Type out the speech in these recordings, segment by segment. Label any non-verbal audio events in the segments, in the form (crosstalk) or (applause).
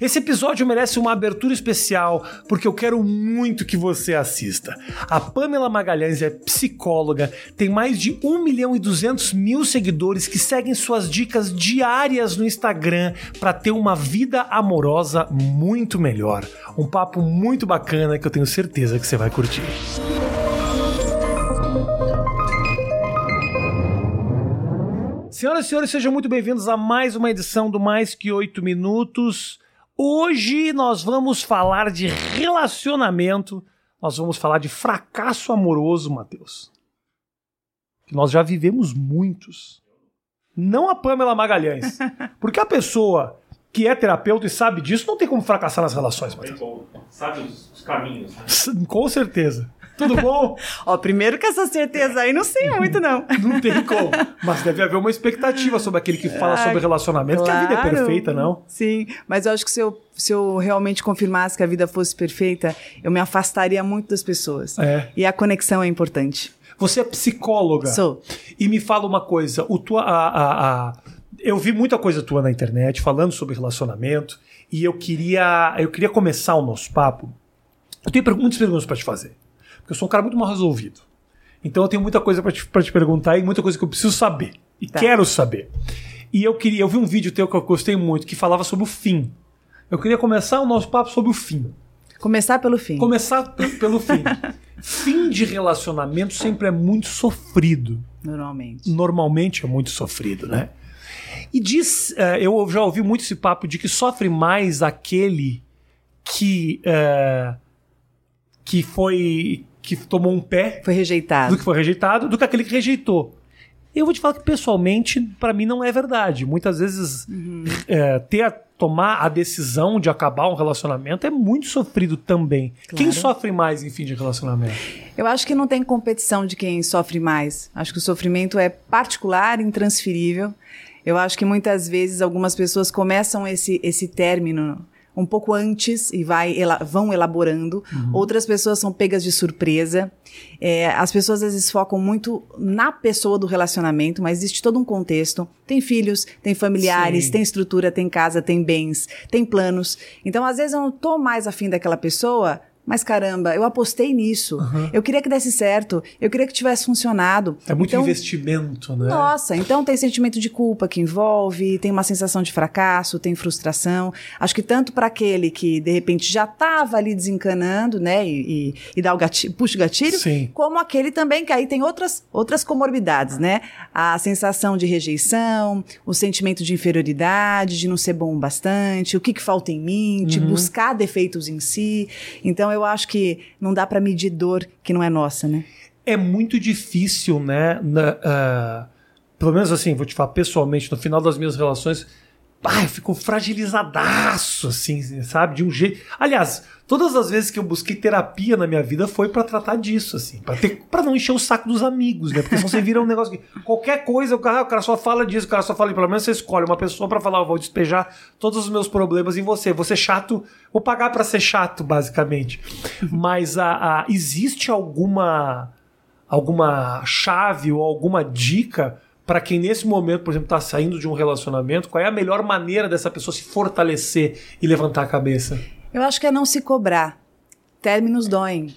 Esse episódio merece uma abertura especial porque eu quero muito que você assista. A Pamela Magalhães é psicóloga, tem mais de 1 milhão e 200 mil seguidores que seguem suas dicas diárias no Instagram para ter uma vida amorosa muito melhor. Um papo muito bacana que eu tenho certeza que você vai curtir. Senhoras e senhores, sejam muito bem-vindos a mais uma edição do Mais Que Oito Minutos. Hoje nós vamos falar de relacionamento, nós vamos falar de fracasso amoroso, Matheus. Que nós já vivemos muitos. Não a Pamela Magalhães. (laughs) Porque a pessoa que é terapeuta e sabe disso não tem como fracassar nas relações, Matheus. Sabe os, os caminhos. Né? Com certeza. Tudo bom? (laughs) Ó, primeiro que essa certeza aí não sei muito, não. Não tem como. Mas deve haver uma expectativa sobre aquele que fala sobre relacionamento, claro. que a vida é perfeita, não? Sim, mas eu acho que se eu, se eu realmente confirmasse que a vida fosse perfeita, eu me afastaria muito das pessoas. É. E a conexão é importante. Você é psicóloga. Sou. E me fala uma coisa, o tua, a, a, a, eu vi muita coisa tua na internet falando sobre relacionamento e eu queria, eu queria começar o nosso papo. Eu tenho muitas perguntas para te fazer. Porque eu sou um cara muito mal resolvido. Então eu tenho muita coisa para te, pra te perguntar e muita coisa que eu preciso saber. E Tá. quero saber. E eu queria, eu vi um vídeo teu que eu gostei muito que falava sobre o fim. Eu queria começar o nosso papo sobre o fim. Começar pelo fim. Começar pe- pelo fim. (laughs) fim de relacionamento sempre é muito sofrido Normalmente. normalmente é muito sofrido, né? E diz, eh, eu já ouvi muito esse papo de que sofre mais aquele que eh, que foi que tomou um pé Foi rejeitado. do que foi rejeitado do que aquele que rejeitou. Eu vou te falar que pessoalmente para mim não é verdade. Muitas vezes eh, ter a, tomar a decisão de acabar um relacionamento é muito sofrido também. Quem sofre mais em fim de relacionamento? Eu acho que não tem competição de quem sofre mais. Acho que o sofrimento é particular, intransferível. Eu acho que muitas vezes algumas pessoas começam esse, esse término um pouco antes e vai, ela- vão elaborando. Outras pessoas são pegas de surpresa. É, as pessoas às vezes focam muito na pessoa do relacionamento, mas existe todo um contexto. Tem filhos, tem familiares, Sim. tem estrutura, tem casa, tem bens, tem planos. Então, às vezes, eu não tô mais afim daquela pessoa, mas caramba, eu apostei nisso. Eu queria que desse certo, eu queria que tivesse funcionado. É muito então, investimento, né? nossa, então tem sentimento de culpa que envolve, tem uma sensação de fracasso, tem frustração. Acho que tanto para aquele que de repente já estava ali desencanando, né, e, e, e dá o gatilho, puxa o gatilho, Sim. como aquele também que aí tem outras outras comorbidades, né? A sensação de rejeição, o sentimento de inferioridade, de não ser bom o bastante, o que, que falta em mim, de buscar defeitos em si. Então eu acho que não dá para medir dor que não é nossa, né? é muito difícil, né? na- ah, pelo menos assim, vou te falar pessoalmente, no final das minhas relações, ah, eu fico fragilizadaço, assim, sabe? De um jeito. Aliás, todas as vezes que eu busquei terapia na minha vida foi pra tratar disso, assim, pra ter, para não encher o saco dos amigos, né? Porque senão você vira um negócio que qualquer coisa, o cara, o cara só fala disso, o cara só fala, pelo menos você escolhe uma pessoa pra falar, eu vou despejar todos os meus problemas em você. Você chato, vou pagar pra ser chato, basicamente. Mas a, a- existe alguma alguma chave ou alguma dica para quem nesse momento, por exemplo, está saindo de um relacionamento? Qual é a melhor maneira dessa pessoa se fortalecer e levantar a cabeça? Eu acho que é não se cobrar. Términos doem.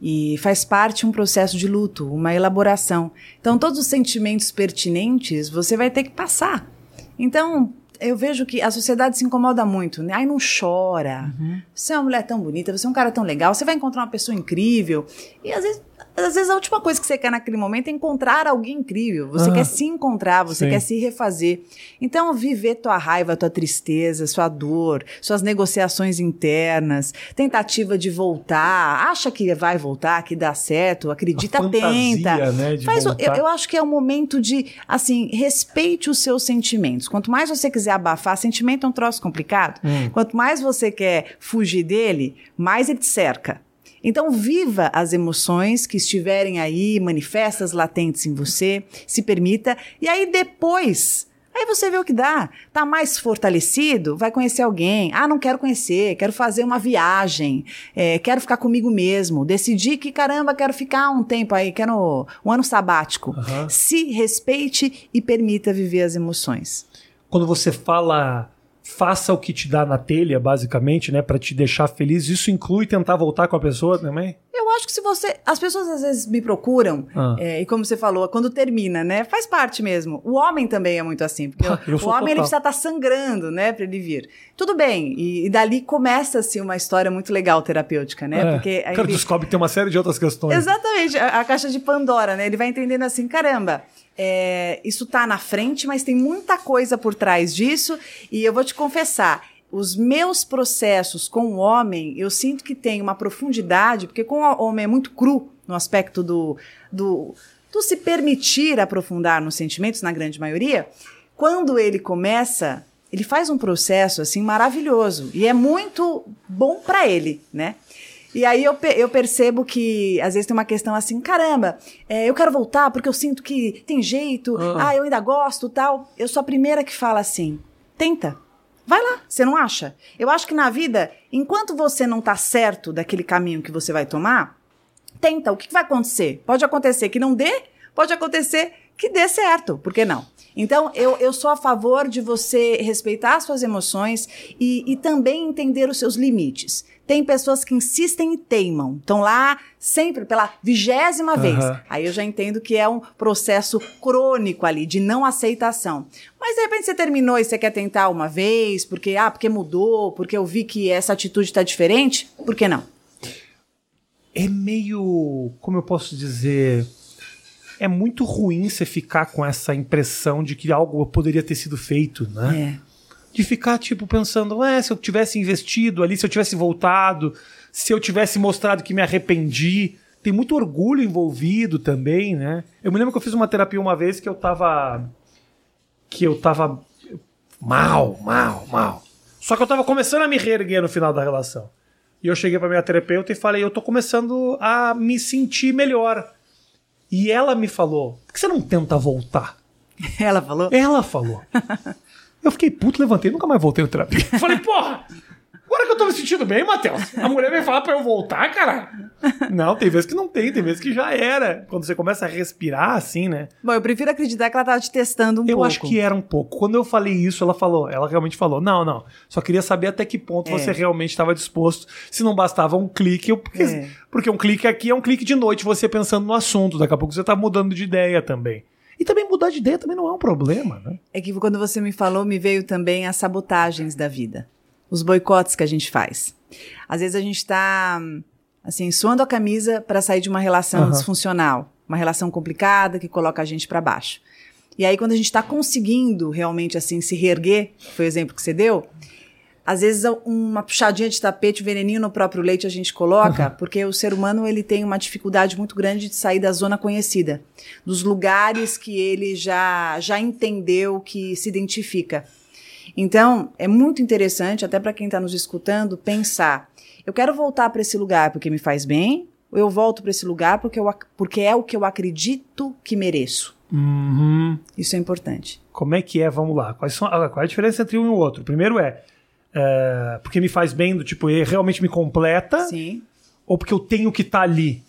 E faz parte um processo de luto, uma elaboração. Então, todos os sentimentos pertinentes você vai ter que passar. Então, eu vejo que a sociedade se incomoda muito. Né? Ai, não chora. Você é uma mulher tão bonita, você é um cara tão legal, você vai encontrar uma pessoa incrível. E às vezes, às vezes a última coisa que você quer naquele momento é encontrar alguém incrível. Você Ah. quer se encontrar, você Sim. quer se refazer. Então, viver tua raiva, tua tristeza, sua dor, suas negociações internas, tentativa de voltar, acha que vai voltar, que dá certo, acredita, fantasia, tenta. né, Faz eu, eu acho que é o momento de, assim, respeite os seus sentimentos. Quanto mais você quiser abafar, sentimento é um troço complicado. Hum. Quanto mais você quer fugir dele, mais ele te cerca. Então, viva as emoções que estiverem aí, manifestas latentes em você, se permita, e aí depois. Aí você vê o que dá. Tá mais fortalecido? Vai conhecer alguém. Ah, não quero conhecer, quero fazer uma viagem, é, quero ficar comigo mesmo. Decidi que, caramba, quero ficar um tempo aí, quero um ano sabático. Aham. Se respeite e permita viver as emoções. Quando você fala faça o que te dá na telha, basicamente, né, para te deixar feliz. Isso inclui tentar voltar com a pessoa também? Eu acho que se você. As pessoas às vezes me procuram, Ah. é, e como você falou, quando termina, né? Faz parte mesmo. O homem também é muito assim. Porque (laughs) Eu o homem ele precisa estar sangrando, né, pra ele vir. Tudo bem. E, e dali começa-se uma história muito legal terapêutica, né? É. Porque aí o cara ele- descobre que tem uma série de outras questões. Exatamente, a, a caixa de Pandora, né? Ele vai entendendo assim, caramba, é, isso tá na frente, mas tem muita coisa por trás disso. E eu vou te confessar, os meus processos com o homem, eu sinto que tem uma profundidade, porque com o homem é muito cru no aspecto do, do, do se permitir aprofundar nos sentimentos, na grande maioria. Quando ele começa, ele faz um processo assim maravilhoso e é muito bom para ele, né? E aí eu, pe- eu percebo que às vezes tem uma questão assim, caramba, é, eu quero voltar porque eu sinto que tem jeito, Ah. ah, eu ainda gosto, tal. Eu sou a primeira que fala assim, tenta. Vai lá, você não acha? Eu acho que na vida, enquanto você não tá certo daquele caminho que você vai tomar, tenta. O que que vai acontecer? Pode acontecer que não dê, pode acontecer que dê certo. Por que não? Então, eu, eu sou a favor de você respeitar as suas emoções e, e também entender os seus limites. Tem pessoas que insistem e teimam. Estão lá sempre pela vigésima vez. Aham. Aí eu já entendo que é um processo crônico ali, de não aceitação. Mas de repente você terminou e você quer tentar uma vez, porque, ah, porque mudou, porque eu vi que essa atitude está diferente, por que não? É meio. Como eu posso dizer? É muito ruim você ficar com essa impressão de que algo poderia ter sido feito, né? É. De ficar, tipo, pensando, é, se eu tivesse investido ali, se eu tivesse voltado, se eu tivesse mostrado que me arrependi. Tem muito orgulho envolvido também, né? Eu me lembro que eu fiz uma terapia uma vez que eu tava. Que eu tava mal, mal, mal. Só que eu tava começando a me reerguer no final da relação. E eu cheguei pra minha terapeuta e falei, eu tô começando a me sentir melhor. E ela me falou, por que você não tenta voltar? Ela falou? Ela falou. (laughs) Eu fiquei puto, levantei, nunca mais voltei no terapia. (laughs) Falei, porra, agora que eu tô me sentindo bem, Matheus, a mulher vem falar pra eu voltar, caralho. Não, tem vezes que não tem, tem vezes que já era. Quando você começa a respirar assim, né? Bom, eu prefiro acreditar que ela tava te testando um eu pouco. acho que era um pouco. Quando eu falei isso, ela falou, ela realmente falou, não, não, só queria saber até que ponto É. você realmente estava disposto, se não bastava um clique, eu- (laughs) porque, É. porque um clique aqui é um clique de noite, você pensando no assunto, daqui a pouco você tá mudando de ideia também. E também mudar de ideia também não é um problema, né? É que quando você me falou, me veio também as sabotagens da vida. Os boicotes que a gente faz. Às vezes a gente tá, assim, suando a camisa para sair de uma relação Aham. disfuncional. Uma relação complicada que coloca a gente para baixo. E aí, quando a gente tá conseguindo realmente, assim, se reerguer, foi o exemplo que você deu, às vezes uma puxadinha de tapete, veneninho no próprio leite a gente coloca, porque o ser humano ele tem uma dificuldade muito grande de sair da zona conhecida, dos lugares que ele já já entendeu que se identifica. Então, é muito interessante, até para quem está nos escutando, pensar: eu quero voltar para esse lugar porque me faz bem, ou eu volto para esse lugar porque, eu, porque é o que eu acredito que mereço. Uhum. Isso é importante. Como é que é? Vamos lá. Quais são, qual é a diferença entre um e o outro? Primeiro é, é, porque me faz bem, do tipo, ele realmente me completa, Sim. ou porque eu tenho que estar ali.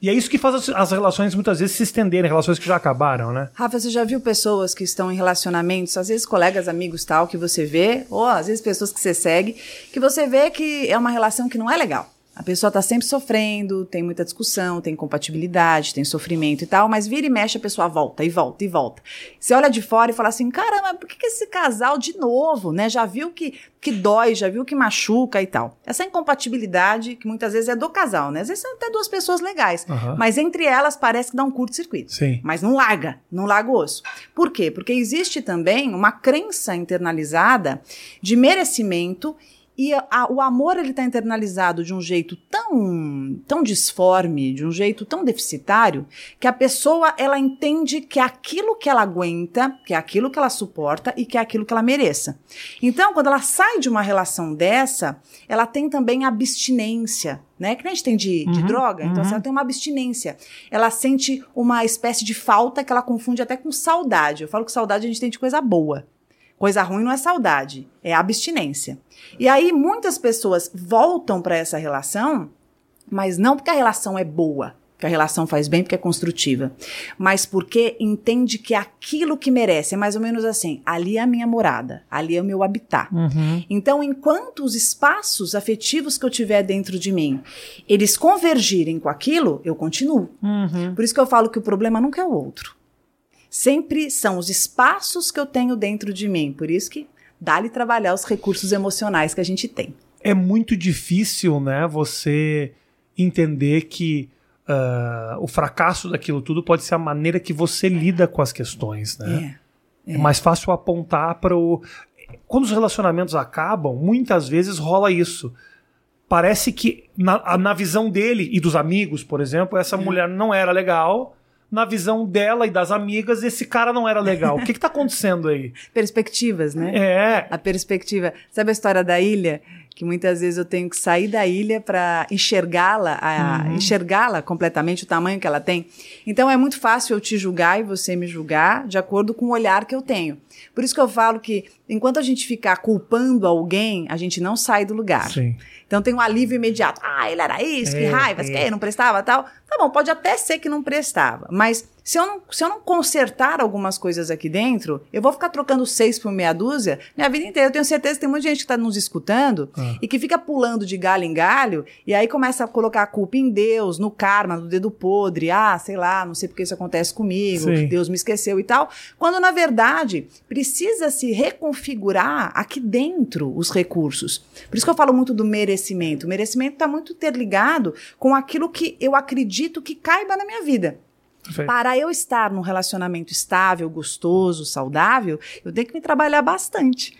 E é isso que faz as, as relações muitas vezes se estenderem, relações que já acabaram, né? Rafa, você já viu pessoas que estão em relacionamentos, às vezes colegas, amigos tal, que você vê, ou às vezes pessoas que você segue, que você vê que é uma relação que não é legal. A pessoa tá sempre sofrendo, tem muita discussão, tem compatibilidade, tem sofrimento e tal, mas vira e mexe a pessoa volta e volta e volta. Você olha de fora e fala assim: caramba, por que, que esse casal de novo, né? Já viu que, que dói, já viu que machuca e tal. Essa incompatibilidade, que muitas vezes é do casal, né? Às vezes são até duas pessoas legais, Aham. mas entre elas parece que dá um curto-circuito. Sim. Mas não larga, não larga o osso. Por quê? Porque existe também uma crença internalizada de merecimento e a- o amor ele está internalizado de um jeito tão, tão disforme, de um jeito tão deficitário, que a pessoa ela entende que é aquilo que ela aguenta, que é aquilo que ela suporta e que é aquilo que ela mereça. Então, quando ela sai de uma relação dessa, ela tem também abstinência, né? Que nem a gente tem de, de Uhum, droga, então uhum. ela tem uma abstinência. Ela sente uma espécie de falta que ela confunde até com saudade. Eu falo que saudade a gente tem de coisa boa. Coisa ruim não é saudade, é abstinência. E aí muitas pessoas voltam para essa relação, mas não porque a relação é boa, que a relação faz bem porque é construtiva, mas porque entende que aquilo que merece. É mais ou menos assim: ali é a minha morada, ali é o meu habitat. Uhum. Então, enquanto os espaços afetivos que eu tiver dentro de mim, eles convergirem com aquilo, eu continuo. Uhum. Por isso que eu falo que o problema nunca é o outro. Sempre são os espaços que eu tenho dentro de mim. Por isso que dá-lhe trabalhar os recursos emocionais que a gente tem. É muito difícil, né, você entender que uh, o fracasso daquilo tudo pode ser a maneira que você lida com as questões, né? É. É, mais fácil apontar para o. Quando os relacionamentos acabam, muitas vezes rola isso. Parece que, na, na visão dele e dos amigos, por exemplo, essa mulher não era legal. Na visão dela e das amigas, esse cara não era legal. O que está acontecendo aí? (laughs) Perspectivas, né? É. A perspectiva. Sabe a história da ilha? Que muitas vezes eu tenho que sair da ilha para enxergá-la, Uhum. enxergá-la completamente, o tamanho que ela tem. Então é muito fácil eu te julgar e você me julgar de acordo com o olhar que eu tenho. Por isso que eu falo que enquanto a gente ficar culpando alguém, a gente não sai do lugar. Sim. Então tem um alívio imediato. Ah, ele era isso, que É, raiva, é. que não prestava tal. Tá bom, pode até ser que não prestava. Mas se eu não, se eu não consertar algumas coisas aqui dentro, eu vou ficar trocando seis por meia dúzia minha vida inteira. Eu tenho certeza que tem muita gente que está nos escutando Ah. e que fica pulando de galho em galho e aí começa a colocar a culpa em Deus, no karma, no dedo podre. Ah, sei lá, não sei porque isso acontece comigo, Sim. Deus me esqueceu e tal. Quando na verdade precisa se reconfigurar aqui dentro os recursos. Por isso que eu falo muito do merecimento. O merecimento está muito interligado com aquilo que eu acredito que caiba na minha vida. Perfeito. Para eu estar num relacionamento estável, gostoso, saudável, eu tenho que me trabalhar bastante.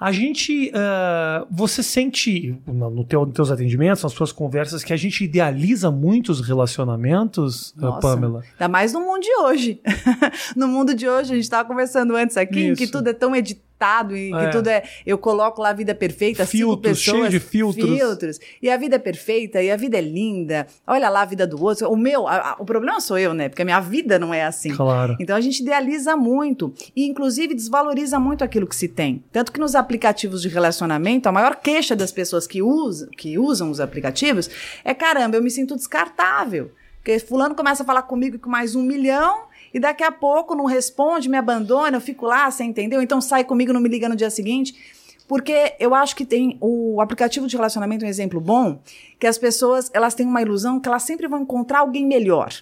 A gente. ah, você sente no, teu, nos teus atendimentos, nas suas conversas, que a gente idealiza muito os relacionamentos, ah, Nossa. Pamela? Ainda mais no mundo de hoje. (laughs) no mundo de hoje, a gente estava conversando antes aqui, em que Isso. tudo é tão editado e É. que tudo é. Eu coloco lá a vida perfeita, cinco Filtros, pessoas. cheio de filtros. filtros. E a vida é perfeita, e a vida é linda. Olha lá a vida do outro. O meu, a- a- o problema sou eu, né? Porque a minha vida não é assim. Claro. Então a gente idealiza muito e, inclusive, desvaloriza muito aquilo que se tem. Tanto que nos aplicativos de relacionamento, a maior queixa das pessoas que usam, que usam os aplicativos é: caramba, eu me sinto descartável. Porque Fulano começa a falar comigo com mais um milhão. E daqui a pouco não responde, me abandona, eu fico lá, você entendeu? Então sai comigo, não me liga no dia seguinte. Porque eu acho que tem o aplicativo de relacionamento é um exemplo bom, que as pessoas elas têm uma ilusão que elas sempre vão encontrar alguém melhor.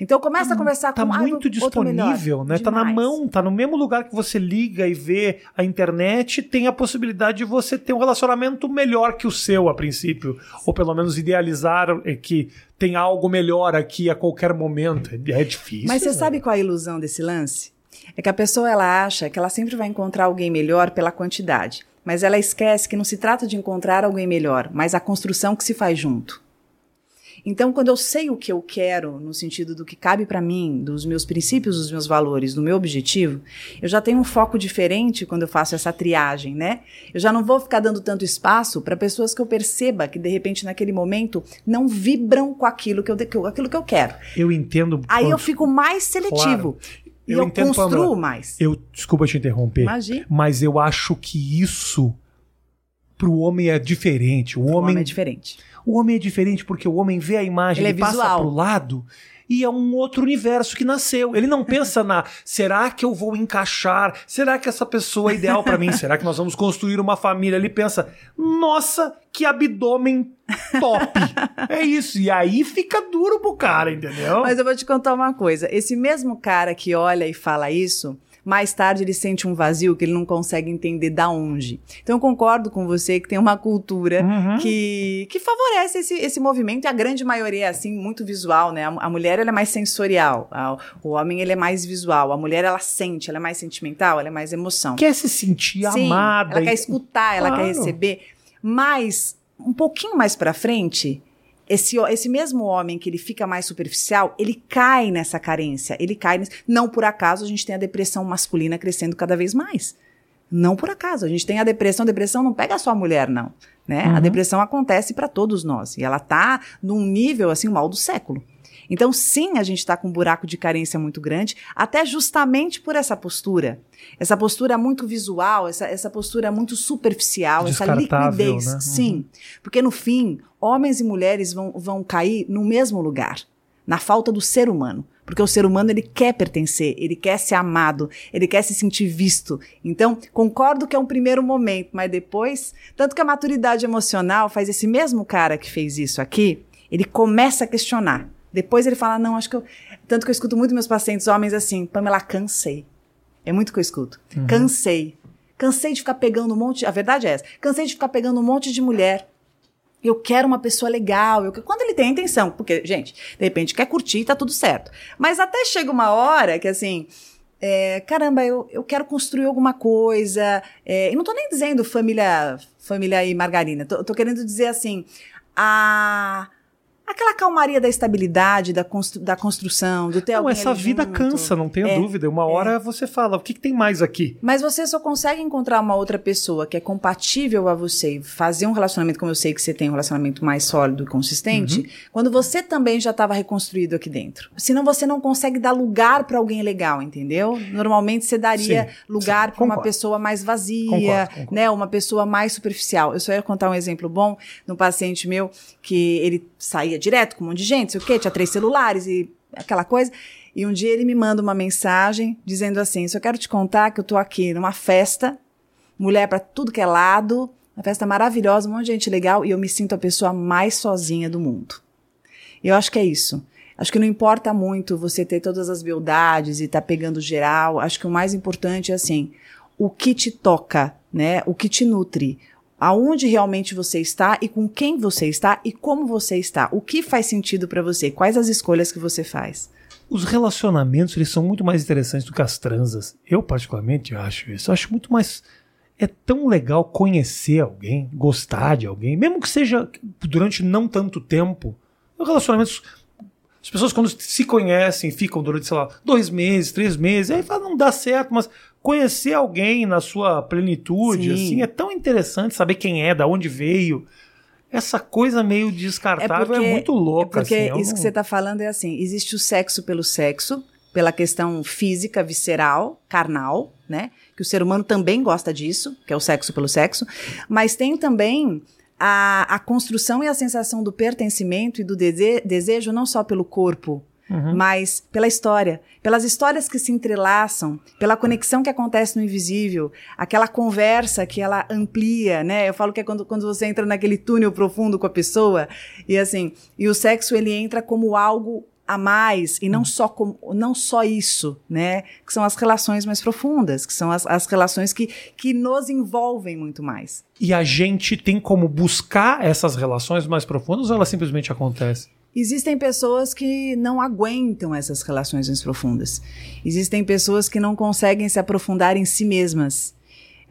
Então começa a conversar Tá com ah, muito disponível, né? Tá na Demais. mão, tá no mesmo lugar que você liga e vê a internet, tem a possibilidade de você ter um relacionamento melhor que o seu a princípio, ou pelo menos idealizar eh, que tem algo melhor aqui a qualquer momento. É difícil. Mas você né? sabe qual é a ilusão desse lance? É que a pessoa ela acha que ela sempre vai encontrar alguém melhor pela quantidade, mas ela esquece que não se trata de encontrar alguém melhor, mas a construção que se faz junto. Então, quando eu sei o que eu quero, no sentido do que cabe para mim, dos meus princípios, dos meus valores, do meu objetivo, eu já tenho um foco diferente quando eu faço essa triagem, né? Eu já não vou ficar dando tanto espaço para pessoas que eu perceba que de repente naquele momento não vibram com aquilo que eu, que eu- aquilo que eu quero. Eu entendo. Aí eu quando- fico mais seletivo. E Eu eu, entendo, construo Pamela. mais. Eu, desculpa te interromper, Imagina. mas eu acho que isso pro homem é diferente. O O homem, homem é diferente. O homem é diferente porque o homem vê a imagem, Ele ele, é passa visual. pro lado e é um outro universo que nasceu. Ele não pensa na (laughs) será que eu vou encaixar? Será que essa pessoa é ideal pra mim? Será que nós vamos construir uma família? Ele pensa: "Nossa, que abdômen top". (laughs) é isso. E aí fica duro pro cara, entendeu? Mas eu vou te contar uma coisa. Esse mesmo cara que olha e fala isso, mais tarde ele sente um vazio que ele não consegue entender da onde. Então eu concordo com você que tem uma cultura Uhum. que, que favorece esse, esse movimento e a grande maioria é assim, muito visual, né? A, a mulher ela é mais sensorial, a- o homem ele é mais visual, a mulher ela sente, ela é mais sentimental, ela é mais emoção. Quer se sentir Sim, amada. Ela e- quer escutar, ela Claro. quer receber. Mas, um pouquinho mais pra frente, esse, esse mesmo homem que ele fica mais superficial, ele cai nessa carência. Ele cai. nesse- Não por acaso a gente tem a depressão masculina crescendo cada vez mais. Não por acaso. A gente tem a depressão. A depressão não pega só a mulher, não. Né? A Uhum. depressão acontece pra todos nós. E ela tá num nível, assim, o mal do século. Então, sim, a gente está com um buraco de carência muito grande, até justamente por essa postura. Essa postura muito visual, essa, essa postura muito superficial, essa liquidez. né? Uhum. Sim. Porque no fim, homens e mulheres vão, vão cair no mesmo lugar na falta do ser humano. Porque o ser humano ele quer pertencer, ele quer ser amado, ele quer se sentir visto. Então, concordo que é um primeiro momento, mas depois, tanto que a maturidade emocional faz esse mesmo cara que fez isso aqui, ele começa a questionar. Depois ele fala: "Não, acho que eu tanto que eu escuto muito meus pacientes homens assim: "Pamela, cansei". É muito que eu escuto. Cansei. Cansei de ficar pegando um monte, a verdade é essa. Cansei de ficar pegando um monte de mulher. Eu quero uma pessoa legal. Eu, quando ele tem a intenção, porque, gente, de repente quer curtir, tá tudo certo. Mas até chega uma hora que, assim, é, caramba, eu, eu quero construir alguma coisa. É, e não tô nem dizendo família, família e margarina. Tô, tô querendo dizer, assim, a aquela calmaria da estabilidade, da, constru, da construção, do ter Não, essa vida junto. cansa, não tenha É, dúvida. Uma hora você fala, o que, que tem mais aqui? Mas você só consegue encontrar uma outra pessoa que é compatível a você e fazer um relacionamento, como eu sei que você tem um relacionamento mais sólido e consistente, Uhum. quando você também já estava reconstruído aqui dentro. Senão você não consegue dar lugar para alguém legal, entendeu? Normalmente você daria Sim, lugar para uma pessoa mais vazia, Concordo, concordo. né? Uma pessoa mais superficial. Eu só ia contar um exemplo bom de um paciente meu que ele saía direto com um monte de gente, sei o quê, tinha três celulares e aquela coisa. E um dia ele me manda uma mensagem dizendo assim: só quero te contar que eu tô aqui numa festa, mulher pra tudo que é lado, uma festa maravilhosa, um monte de gente legal, e eu me sinto a pessoa mais sozinha do mundo. Eu acho que é isso. Acho que não importa muito você ter todas as beldades e estar pegando geral. Acho que o mais importante é assim, o que te toca, né? O que te nutre. Aonde realmente você está e com quem você está e como você está. O que faz sentido para você? Quais as escolhas que você faz? Os relacionamentos, eles são muito mais interessantes do que as transas. Eu, particularmente, acho isso. Eu acho muito mais... É tão legal conhecer alguém, gostar de alguém, mesmo que seja durante não tanto tempo. Relacionamentos... As pessoas, quando se conhecem, ficam durante, sei lá, dois meses, três meses, aí fala, não dá certo, mas conhecer alguém na sua plenitude, Sim. assim, é tão interessante saber quem é, da onde veio. Essa coisa meio descartável é, muito louca. É porque assim, eu isso não- que você está falando é assim: existe o sexo pelo sexo, pela questão física, visceral, carnal, né? Que o ser humano também gosta disso, que é o sexo pelo sexo. Mas tem também a, a construção e a sensação do pertencimento e do dese- desejo não só pelo corpo, Uhum. mas pela história, pelas histórias que se entrelaçam, pela conexão que acontece no invisível, aquela conversa que ela amplia, né? Eu falo que é quando, quando você entra naquele túnel profundo com a pessoa e assim, e o sexo ele entra como algo a mais e não só como, não só isso, né? Que são as relações mais profundas, que são as, as relações que, que nos envolvem muito mais. E a gente tem como buscar essas relações mais profundas ou elas simplesmente acontecem? Existem pessoas que não aguentam essas relações mais profundas. Existem pessoas que não conseguem se aprofundar em si mesmas.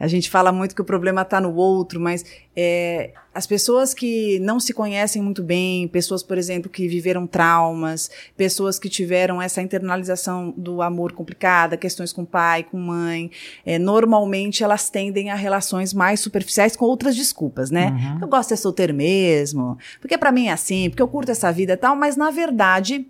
A gente fala muito que o problema está no outro, mas é, as pessoas que não se conhecem muito bem, pessoas, por exemplo, que viveram traumas, pessoas que tiveram essa internalização do amor complicada, questões com pai, com mãe, é, normalmente elas tendem a relações mais superficiais com outras desculpas, né? Eu gosto de ser solteiro mesmo, porque pra mim é assim, porque eu curto essa vida e tal, mas na verdade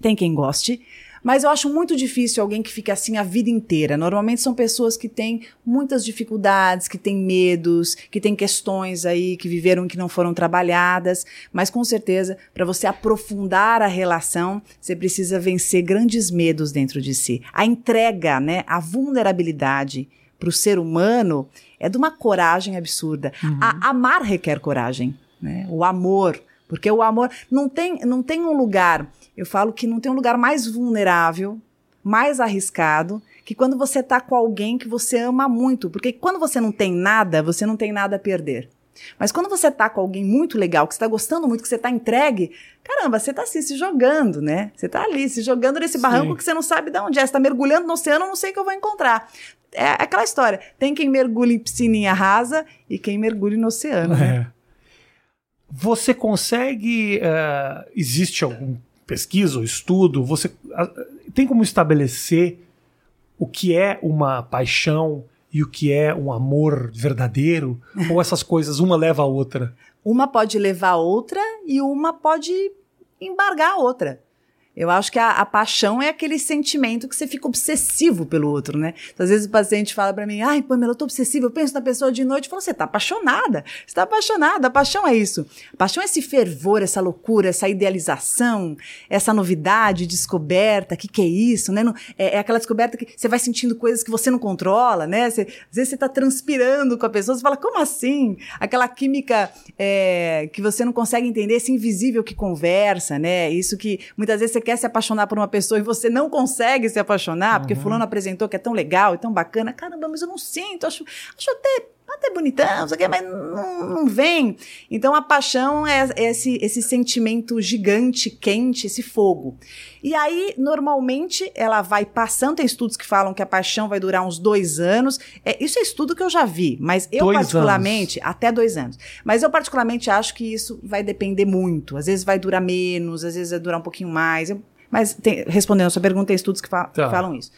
tem quem goste. Mas eu acho muito difícil alguém que fique assim a vida inteira. Normalmente são pessoas que têm muitas dificuldades, que têm medos, que têm questões aí, que viveram e que não foram trabalhadas. Mas com certeza, para você aprofundar a relação, você precisa vencer grandes medos dentro de si. A entrega, né, a vulnerabilidade para o ser humano é de uma coragem absurda. A- amar requer coragem, né? O amor, porque o amor não tem, não tem um lugar. Eu falo que não tem um lugar mais vulnerável, mais arriscado, que quando você tá com alguém que você ama muito, porque quando você não tem nada, você não tem nada a perder. Mas quando você tá com alguém muito legal, que você tá gostando muito, que você tá entregue, caramba, você tá assim, se jogando, né? Você tá ali, se jogando nesse Sim. barranco que você não sabe de onde é. Você tá mergulhando no oceano, não sei o que eu vou encontrar. É aquela história. Tem quem mergulha em piscininha rasa e quem mergulha no oceano. né? É. Você consegue. eh, existe algum pesquisa ou estudo? Você tem como estabelecer o que é uma paixão e o que é um amor verdadeiro? (laughs) ou essas coisas uma leva a outra? Uma pode levar a outra e uma pode embargar a outra. Eu acho que a, a, paixão é aquele sentimento que você fica obsessivo pelo outro, né? Então, às vezes o paciente fala para mim, ai, Pamela, eu tô obsessivo, eu penso na pessoa de noite. Eu falo, você tá apaixonada, você tá apaixonada. A paixão é isso. A paixão é esse fervor, essa loucura, essa idealização, essa novidade, descoberta, que que é isso, né? É, é, aquela descoberta que você vai sentindo coisas que você não controla, né? Você, às vezes você tá transpirando com a pessoa, você fala, como assim? Aquela química é, que você não consegue entender, esse invisível que conversa, né? Isso que muitas vezes você quer se apaixonar por uma pessoa e você não consegue se apaixonar, porque uhum. fulano apresentou que é tão legal e tão bacana. Caramba, mas eu não sinto, acho, acho até até bonitão, mas não, não vem. Então a paixão é esse, esse sentimento gigante, quente, esse fogo. E aí, normalmente, ela vai passando. Tem estudos que falam que a paixão vai durar uns dois anos. É, isso é estudo que eu já vi, mas eu, dois particularmente, anos. até dois anos. Mas eu, particularmente, acho que isso vai depender muito. Às vezes vai durar menos, às vezes vai durar um pouquinho mais. Eu, mas tem, respondendo a sua pergunta, tem estudos que, fa tá. que falam isso.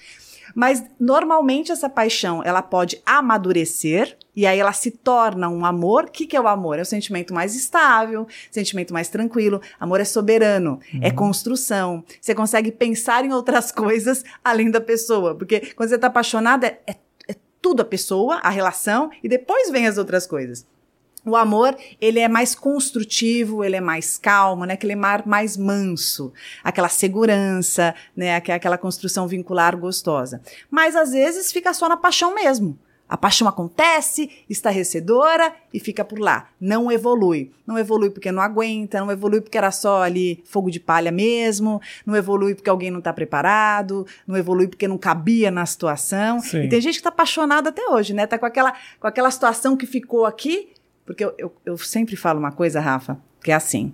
Mas normalmente essa paixão ela pode amadurecer e aí ela se torna um amor. O que, que é o amor? É o sentimento mais estável, sentimento mais tranquilo. Amor é soberano, é uhum. é construção. Você consegue pensar em outras (laughs) coisas além da pessoa. Porque quando você está apaixonada, é, é, é tudo a pessoa, a relação, e depois vem as outras coisas. O amor, ele é mais construtivo, ele é mais calmo, né? Aquele mar mais manso, aquela segurança, né? Aquela construção vincular gostosa. Mas às vezes fica só na paixão mesmo. A paixão acontece, estarrecedora e fica por lá. Não evolui. Não evolui porque não aguenta, não evolui porque era só ali fogo de palha mesmo, não evolui porque alguém não está preparado, não evolui porque não cabia na situação. Sim. E tem gente que está apaixonada até hoje, né? Tá com aquela, com aquela situação que ficou aqui porque eu, eu, eu sempre falo uma coisa, Rafa, que é assim: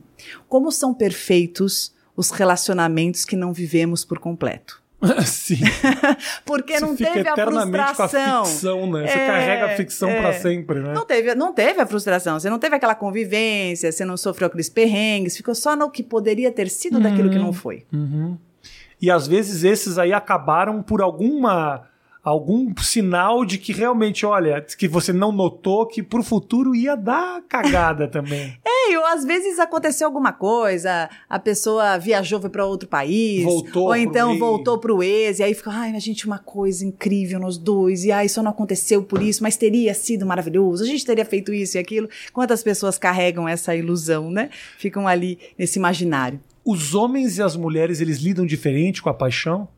como são perfeitos os relacionamentos que não vivemos por completo? (laughs) Sim. (laughs) Porque Você não teve a frustração. A ficção, né? Você é, carrega a ficção é, para sempre, né? Não teve, não teve a frustração. Você não teve aquela convivência, você não sofreu aqueles perrengues, ficou só no que poderia ter sido uhum, daquilo que não foi. Uhum. E às vezes esses aí acabaram por alguma algum sinal de que realmente, olha, que você não notou que pro futuro ia dar cagada (laughs) também. É, ou às vezes aconteceu alguma coisa, a pessoa viajou foi para outro país, voltou ou então pro voltou pro ex e aí fica, ai, a gente uma coisa incrível nos dois e ai, isso não aconteceu por isso, mas teria sido maravilhoso, a gente teria feito isso e aquilo. Quantas pessoas carregam essa ilusão, né? Ficam ali nesse imaginário. Os homens e as mulheres, eles lidam diferente com a paixão?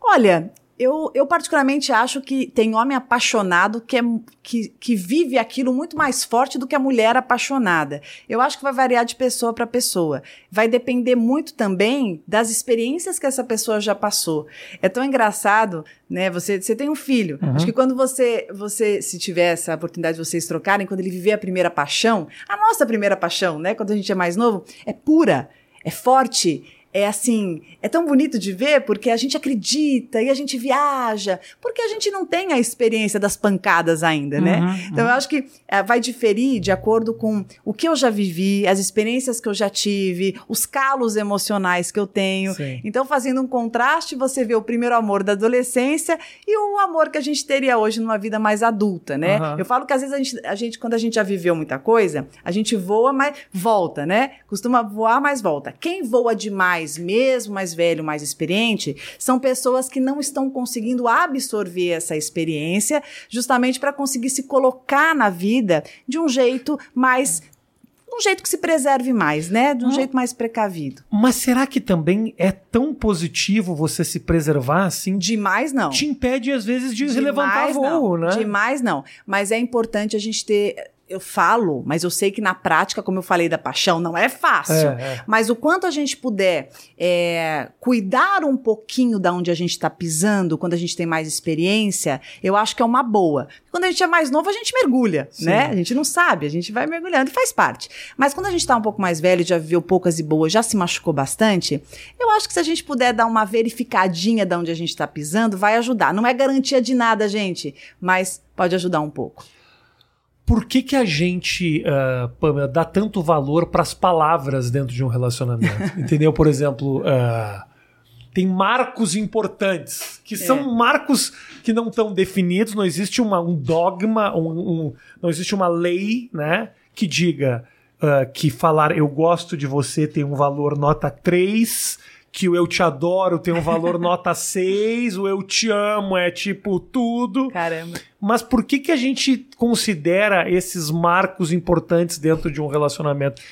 Olha, eu, eu particularmente acho que tem homem apaixonado que, é, que, que vive aquilo muito mais forte do que a mulher apaixonada. Eu acho que vai variar de pessoa para pessoa. Vai depender muito também das experiências que essa pessoa já passou. É tão engraçado, né? Você, você tem um filho. Uhum. Acho que quando você, você, se tiver essa oportunidade de vocês trocarem, quando ele viver a primeira paixão, a nossa primeira paixão, né? Quando a gente é mais novo, é pura, é forte é assim, é tão bonito de ver porque a gente acredita e a gente viaja, porque a gente não tem a experiência das pancadas ainda, né? Uhum, então uhum. eu acho que é, vai diferir de acordo com o que eu já vivi, as experiências que eu já tive, os calos emocionais que eu tenho. Sim. Então, fazendo um contraste, você vê o primeiro amor da adolescência e o amor que a gente teria hoje numa vida mais adulta, né? Uhum. Eu falo que às vezes a gente, a gente, quando a gente já viveu muita coisa, a gente voa, mas volta, né? Costuma voar, mas volta. Quem voa demais mais, mesmo mais velho, mais experiente, são pessoas que não estão conseguindo absorver essa experiência, justamente para conseguir se colocar na vida de um jeito mais um jeito que se preserve mais, né? De um hum. jeito mais precavido. Mas será que também é tão positivo você se preservar assim? Demais não. Te impede às vezes de Demais, levantar voo, não. né? Demais não. Mas é importante a gente ter eu falo, mas eu sei que na prática, como eu falei da paixão, não é fácil. É, é. Mas o quanto a gente puder é, cuidar um pouquinho da onde a gente está pisando, quando a gente tem mais experiência, eu acho que é uma boa. Quando a gente é mais novo, a gente mergulha, Sim. né? A gente não sabe, a gente vai mergulhando e faz parte. Mas quando a gente está um pouco mais velho, já viveu poucas e boas, já se machucou bastante, eu acho que se a gente puder dar uma verificadinha da onde a gente está pisando, vai ajudar. Não é garantia de nada, gente, mas pode ajudar um pouco por que, que a gente, uh, Pamela, dá tanto valor para as palavras dentro de um relacionamento? (laughs) Entendeu? Por exemplo, uh, tem marcos importantes, que é. são marcos que não estão definidos, não existe uma, um dogma, um, um, não existe uma lei né, que diga uh, que falar eu gosto de você tem um valor nota 3 que o eu te adoro tem um valor nota (laughs) 6, o eu te amo é tipo tudo. Caramba. Mas por que, que a gente considera esses marcos importantes dentro de um relacionamento?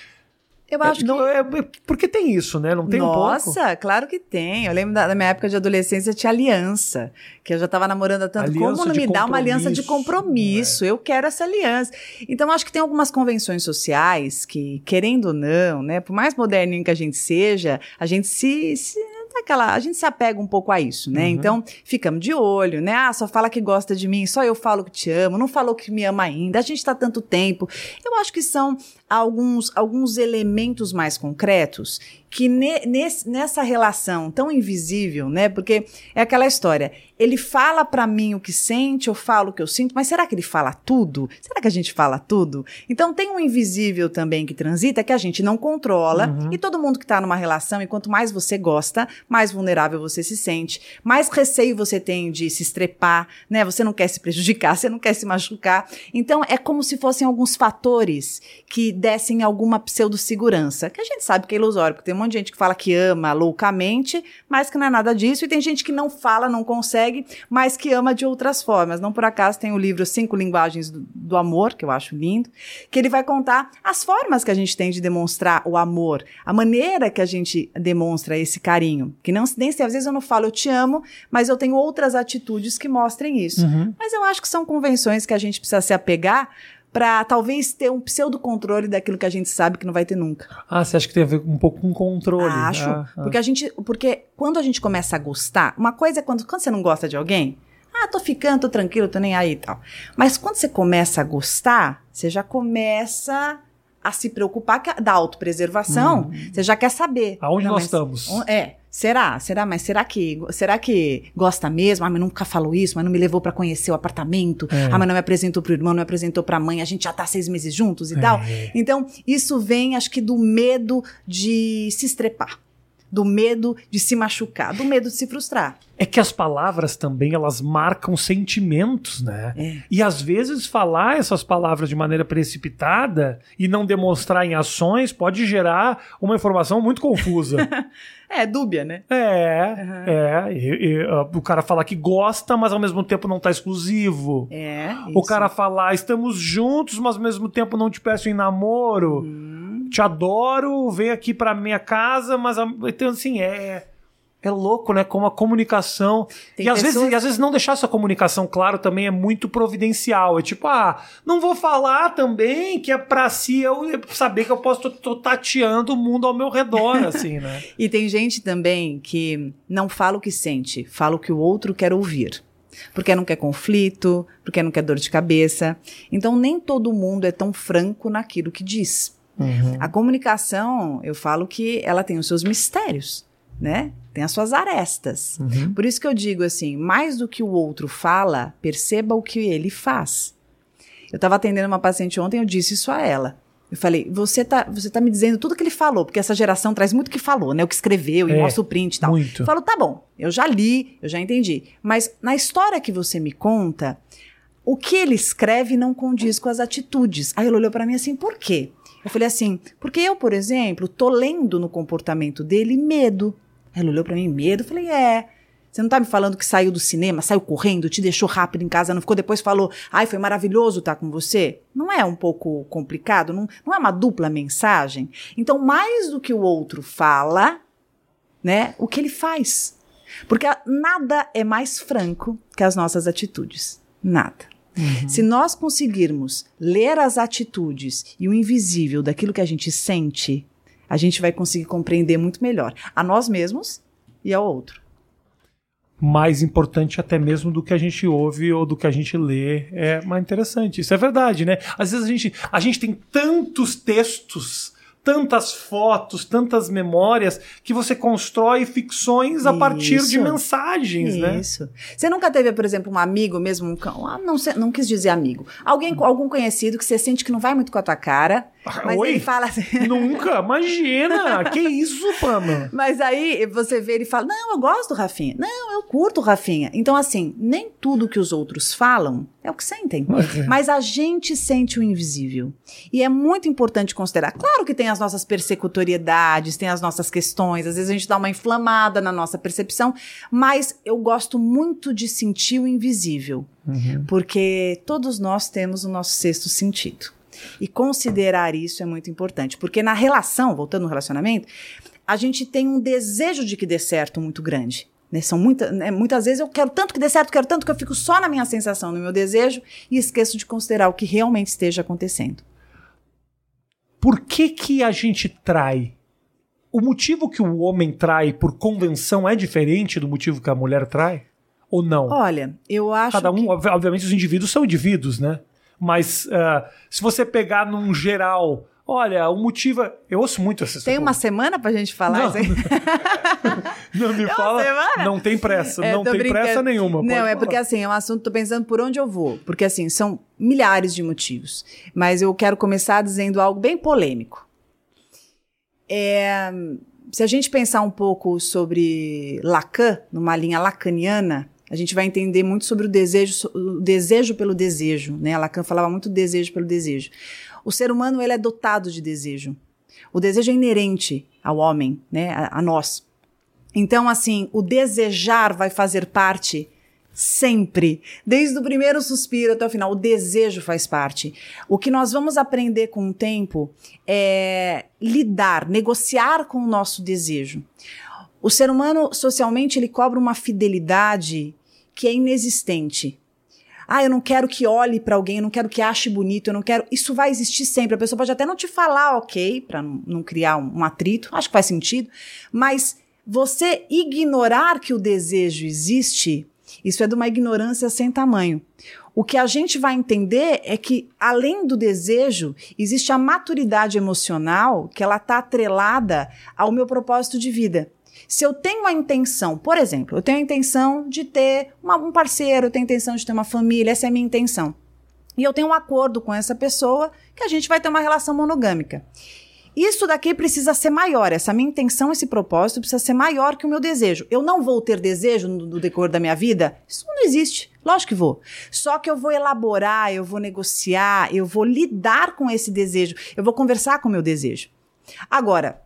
Eu acho é, não, que... é, porque tem isso, né? Não tem Nossa, um pouco? claro que tem. Eu lembro da, da, minha época de adolescência, tinha aliança, que eu já estava namorando há tanto. Aliança Como não me dá uma aliança de compromisso, compromisso? Eu quero essa aliança. Então, acho que tem algumas convenções sociais que, querendo ou não, né, por mais moderninho que a gente seja, a gente se, se aquela, a gente se apega um pouco a isso, né? Uhum. Então, ficamos de olho, né? Ah, só fala que gosta de mim, só eu falo que te amo, não falou que me ama ainda, a gente tá tanto tempo. Eu acho que são alguns, alguns elementos mais concretos que ne, nesse, nessa relação tão invisível, né? Porque é aquela história. Ele fala para mim o que sente, eu falo o que eu sinto, mas será que ele fala tudo? Será que a gente fala tudo? Então tem um invisível também que transita que a gente não controla Uhum. e todo mundo que tá numa relação, e quanto mais você gosta, mais vulnerável você se sente, mais receio você tem de se estrepar, né? Você não quer se prejudicar, (laughs) você não quer se machucar. Então é como se fossem alguns fatores que dessem alguma pseudo-segurança, que a gente sabe que é ilusório, porque tem um monte de gente que fala que ama loucamente, mas que não é nada disso, e tem gente que não fala, não consegue, mas que ama de outras formas. Não por acaso tem o livro Cinco Linguagens do, do Amor, que eu acho lindo, que ele vai contar as formas que a gente tem de demonstrar o amor, a maneira que a gente demonstra esse carinho. Que não nem se às vezes eu não falo eu te amo, mas eu tenho outras atitudes que mostrem isso. Uhum. Mas eu acho que são convenções que a gente precisa se apegar para talvez ter um pseudo-controle daquilo que a gente sabe que não vai ter nunca. Ah, você acha que tem a ver um pouco com controle? Acho. Ah, ah. Porque a gente. Porque quando a gente começa a gostar, uma coisa é quando, quando você não gosta de alguém. Ah, tô ficando, tô tranquilo, tô nem aí e tal. Mas quando você começa a gostar, você já começa a se preocupar da autopreservação. Você já quer saber. Aonde Não, nós mas- estamos? É. Será? Será? Mas será que será que gosta mesmo? Ah, mas nunca falou isso, mas não me levou pra conhecer o apartamento. É. Ah, mas não me apresentou pro irmão, não me apresentou pra mãe. A gente já tá seis meses juntos e tal. É. Então, isso vem, acho que, do medo de se estrepar. Do medo de se machucar, do medo de se frustrar. É que as palavras também, elas marcam sentimentos, né? É. E às vezes falar essas palavras de maneira precipitada e não demonstrar em ações pode gerar uma informação muito confusa. (laughs) É, dúbia, né? é, é. E- e, ah, o cara falar que gosta, mas ao mesmo tempo não tá exclusivo. É. O isso. cara falar, estamos juntos, mas ao mesmo tempo não te peço em namoro. Hum. Te adoro, vem aqui pra minha casa, mas então assim, é. É louco, né? Como a comunicação. Tem e às, vezes, pessoas- e às vezes não deixar essa comunicação claro também é muito providencial. É tipo, ah, não vou falar também que é pra si eu saber que eu posso tô, tô tateando o mundo ao meu redor, (laughs) assim, né? E tem gente também que não fala o que sente, fala o que o outro quer ouvir. Porque não quer conflito, porque não quer dor de cabeça. Então, nem todo mundo é tão franco naquilo que diz. A comunicação, eu falo que ela tem os seus mistérios, né? Tem as suas arestas. Uhum. Por isso que eu digo assim, mais do que o outro fala, perceba o que ele faz. Eu estava atendendo uma paciente ontem, eu disse isso a ela. Eu falei, você tá, você tá me dizendo tudo que ele falou, porque essa geração traz muito o que falou, né? O que escreveu e É, mostra o print e tal. muito. Eu falo, tá bom, eu já li, eu já entendi. Mas na história que você me conta, o que ele escreve não condiz com as atitudes. Aí ele olhou pra mim assim, por quê? Eu falei assim, porque eu, por exemplo, tô lendo no comportamento dele medo. Ele olhou pra mim, medo? Eu falei, é. Você não tá me falando que saiu do cinema, saiu correndo, te deixou rápido em casa, não ficou depois falou, ai, foi maravilhoso estar com você? Não é um pouco complicado? Não, não é uma dupla mensagem? Então, mais do que o outro fala, né, o que ele faz. Porque nada é mais franco que as nossas atitudes. Nada. Se nós conseguirmos ler as atitudes e o invisível daquilo que a gente sente, a gente vai conseguir compreender muito melhor a nós mesmos e ao outro. mais importante até mesmo do que a gente ouve ou do que a gente lê. É mais interessante. Isso é verdade, né? Às vezes a gente, a gente tem tantos textos, tantas fotos, tantas memórias que você constrói ficções a partir de Isso. mensagens, né? Isso. Você nunca teve, por exemplo, um amigo mesmo, um cão, ah, não, não quis dizer amigo, alguém, algum conhecido que você sente que não vai muito com a tua cara, Mas Oi? ele fala assim. (laughs) Nunca, imagina! que isso, Pama? Mas aí você vê ele fala: Não, eu gosto do Rafinha. Não, eu curto o Rafinha. Então, assim, nem tudo que os outros falam é o que sentem. Mas a gente sente o invisível. E é muito importante considerar. Claro que tem as nossas persecutoriedades, tem as nossas questões, às vezes a gente dá uma inflamada na nossa percepção, mas eu gosto muito de sentir o invisível. Porque todos nós temos o nosso sexto sentido. E considerar isso é muito importante. Porque na relação, voltando no relacionamento, a gente tem um desejo de que dê certo muito grande. Né? São muita, né? Muitas vezes eu quero tanto que dê certo, quero tanto que eu fico só na minha sensação, no meu desejo, e esqueço de considerar o que realmente esteja acontecendo. Por que que a gente trai? O motivo que o homem trai por convenção é diferente do motivo que a mulher trai? Ou não? Olha, eu acho. Cada um, que... ob- obviamente, os indivíduos são indivíduos, né? Mas ah, se você pegar num geral, olha, o motivo. é- Eu ouço muito essas Tem uma semana pra gente falar Não. isso? (laughs) Não me fala. semana? Não tem pressa. É, não tem brincando. pressa nenhuma. Não, é falar. porque assim, é um assunto, tô pensando por onde eu vou. Porque assim, são milhares de motivos. Mas eu quero começar dizendo algo bem polêmico. É, se a gente pensar um pouco sobre Lacan, numa linha lacaniana, a gente vai entender muito sobre o desejo, o desejo pelo desejo, né? Lacan falava muito desejo pelo desejo. O ser humano ele é dotado de desejo. O desejo é inerente ao homem, né? A, a nós. Então, assim, o desejar vai fazer parte sempre, desde o primeiro suspiro até o final. O desejo faz parte. O que nós vamos aprender com o tempo é lidar, negociar com o nosso desejo. O ser humano, socialmente, ele cobra uma fidelidade que é inexistente. Ah, eu não quero que olhe para alguém, eu não quero que ache bonito, eu não quero. Isso vai existir sempre. A pessoa pode até não te falar, ok, para não, criar um, um atrito, acho que faz sentido, mas você ignorar que o desejo existe, isso é de uma ignorância sem tamanho. O que a gente vai entender é que, além do desejo, existe a maturidade emocional que ela está atrelada ao meu propósito de vida. Se eu tenho a intenção, por exemplo, eu tenho a intenção de ter uma- um parceiro, eu tenho a intenção de ter uma família, essa é a minha intenção. E eu tenho um acordo com essa pessoa que a gente vai ter uma relação monogâmica. Isso daqui precisa ser maior, essa minha intenção, esse propósito precisa ser maior que o meu desejo. Eu não vou ter desejo no, no decorrer da minha vida? Isso não existe. Lógico que vou. Só que eu vou elaborar, eu vou negociar, eu vou lidar com esse desejo, eu vou conversar com o meu desejo. Agora,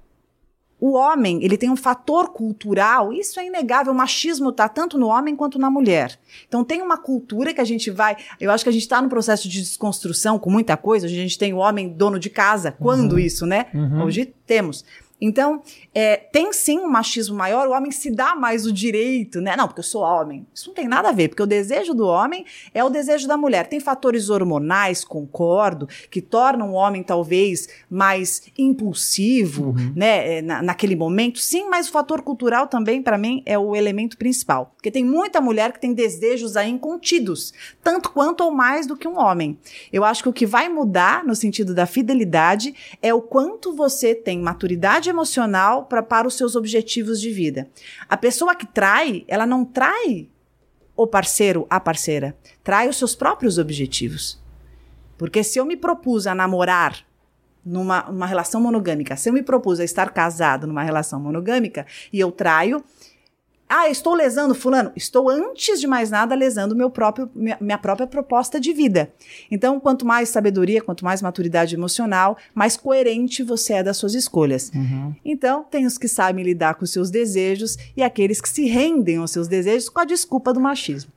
o homem, ele tem um fator cultural, isso é inegável, o machismo tá tanto no homem quanto na mulher. Então tem uma cultura que a gente vai, eu acho que a gente está no processo de desconstrução com muita coisa, a gente tem o homem dono de casa, quando isso, né? Hoje temos. Então, é, tem sim um machismo maior, o homem se dá mais o direito, né? Não, porque eu sou homem. Isso não tem nada a ver, porque o desejo do homem é o desejo da mulher. Tem fatores hormonais, concordo, que tornam o homem talvez mais impulsivo, né? é, na- naquele momento. Sim, mas o fator cultural também, para mim, é o elemento principal. Porque tem muita mulher que tem desejos aí incontidos, tanto quanto ou mais do que um homem. Eu acho que o que vai mudar no sentido da fidelidade é o quanto você tem maturidade emocional pra, para os seus objetivos de vida. A pessoa que trai, ela não trai o parceiro, a parceira, trai os seus próprios objetivos. Porque se eu me propus a namorar numa uma relação monogâmica, se eu me propus a estar casado numa relação monogâmica e eu traio, ah, estou lesando fulano? Estou, antes de mais nada, lesando meu próprio, minha, minha própria proposta de vida. Então, quanto mais sabedoria, quanto mais maturidade emocional, mais coerente você é das suas escolhas. Então, tem os que sabem lidar com os seus desejos e aqueles que se rendem aos seus desejos com a desculpa do machismo.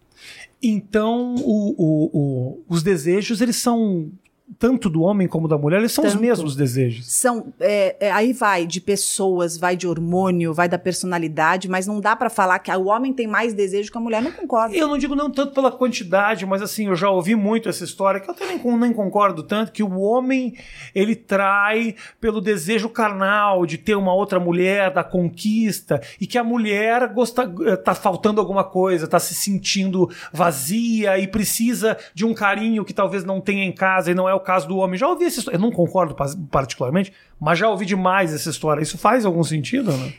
Então, o- o- o- os desejos, eles são, tanto do homem como da mulher, eles são os Tanto. mesmos desejos. São, é, é, aí vai de pessoas, vai de hormônio, vai da personalidade, mas não dá pra falar que o homem tem mais desejo que a mulher. Não concordo. Eu não digo não tanto pela quantidade, mas assim, eu já ouvi muito essa história, que eu também nem concordo tanto, que o homem, ele trai pelo desejo carnal de ter uma outra mulher, da conquista, e que a mulher gosta, eh, tá faltando alguma coisa, tá se sentindo vazia e precisa de um carinho que talvez não tenha em casa, e não é o caso do homem. Já ouvi essa história, eu não concordo pa- particularmente, mas já ouvi demais essa história. Isso faz algum sentido, né?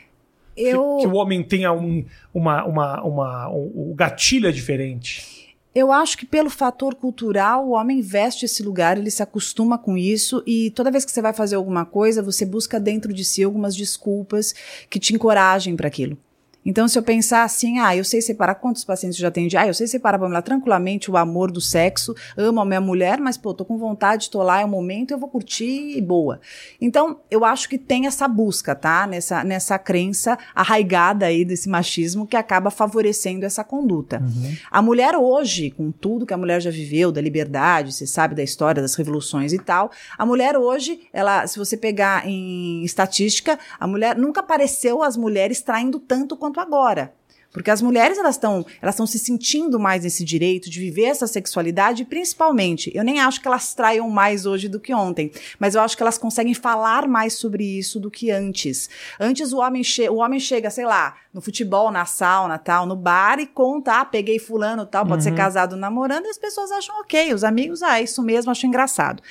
Eu, Que, que o homem tenha um, uma, uma, uma, um, gatilho é diferente. Eu acho que pelo fator cultural, o homem veste esse lugar, ele se acostuma com isso e toda vez que você vai fazer alguma coisa, você busca dentro de si algumas desculpas que te encorajem para aquilo. Então, se eu pensar assim, ah, eu sei separar quantos pacientes eu já atendi, ah, eu sei separar, Pamela, tranquilamente o amor do sexo, amo a minha mulher, mas, pô, tô com vontade, tô lá, é o momento, eu vou curtir e boa. Então, eu acho que tem essa busca, tá? Nessa, nessa crença arraigada aí desse machismo que acaba favorecendo essa conduta. Uhum. A mulher hoje, com tudo que a mulher já viveu, da liberdade, você sabe da história das revoluções e tal, a mulher hoje, ela, se você pegar em estatística, a mulher nunca apareceu as mulheres traindo tanto quanto quanto agora. Porque as mulheres elas estão elas estão se sentindo mais nesse direito de viver essa sexualidade, e principalmente, eu nem acho que elas traiam mais hoje do que ontem, mas eu acho que elas conseguem falar mais sobre isso do que antes. Antes o homem, o homem chega, sei lá, no futebol, na sauna, tal, no bar e conta, ah, peguei fulano, tal, pode uhum. ser casado, namorando, e as pessoas acham ok, os amigos, ah, isso mesmo, acho engraçado.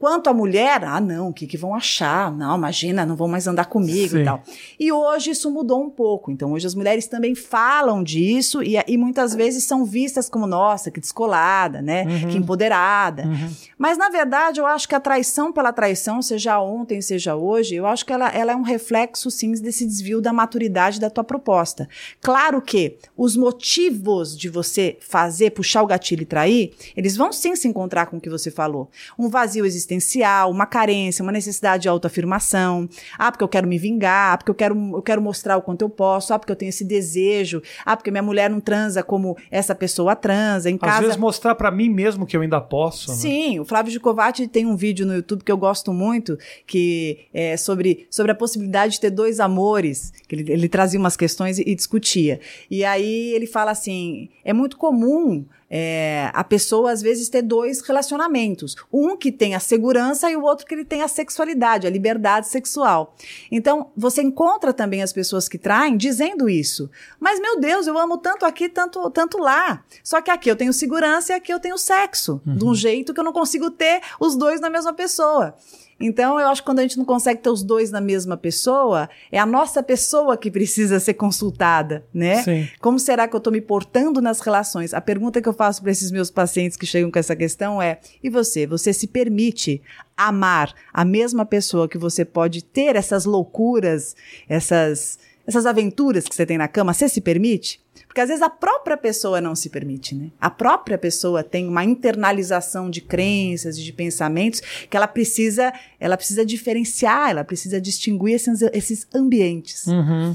Quanto à mulher, ah, não, o que, que vão achar? Não, imagina, não vão mais andar comigo Sim. e tal. E hoje isso mudou um pouco. Então, hoje as mulheres também falam disso e, e muitas vezes são vistas como, nossa, que descolada, né? Uhum. Que empoderada. Uhum. Mas, na verdade, eu acho que a traição pela traição, seja ontem, seja hoje, eu acho que ela, ela é um reflexo, sim, desse desvio da maturidade da tua proposta. Claro que os motivos de você fazer, puxar o gatilho e trair, eles vão sim se encontrar com o que você falou. Um vazio existente existencial, uma carência, uma necessidade de autoafirmação. Ah, porque eu quero me vingar, ah, porque eu quero, eu quero mostrar o quanto eu posso, ah, porque eu tenho esse desejo, ah, porque minha mulher não transa como essa pessoa transa em Às casa. Às vezes mostrar para mim mesmo que eu ainda posso. Né? Sim, o Flávio Gicovati tem um vídeo no YouTube que eu gosto muito, que é sobre, sobre a possibilidade de ter dois amores, que ele, ele trazia umas questões e, e discutia. E aí ele fala assim, é muito comum é, a pessoa às vezes ter dois relacionamentos. Um que tem a segurança e o outro que ele tem a sexualidade, a liberdade sexual. Então, você encontra também as pessoas que traem dizendo isso. Mas, meu Deus, eu amo tanto aqui, tanto, tanto lá. Só que aqui eu tenho segurança e aqui eu tenho sexo. Uhum. De um jeito que eu não consigo ter os dois na mesma pessoa. Então, eu acho que quando a gente não consegue ter os dois na mesma pessoa, é a nossa pessoa que precisa ser consultada, né? Sim. Como será que eu estou me portando nas relações? A pergunta que eu faço para esses meus pacientes que chegam com essa questão é: e você? Você se permite amar a mesma pessoa que você pode ter essas loucuras, essas, essas aventuras que você tem na cama? Você se permite? Porque às vezes a própria pessoa não se permite, né? A própria pessoa tem uma internalização de crenças e de pensamentos que ela precisa, ela precisa diferenciar, ela precisa distinguir esses, esses ambientes. Uhum.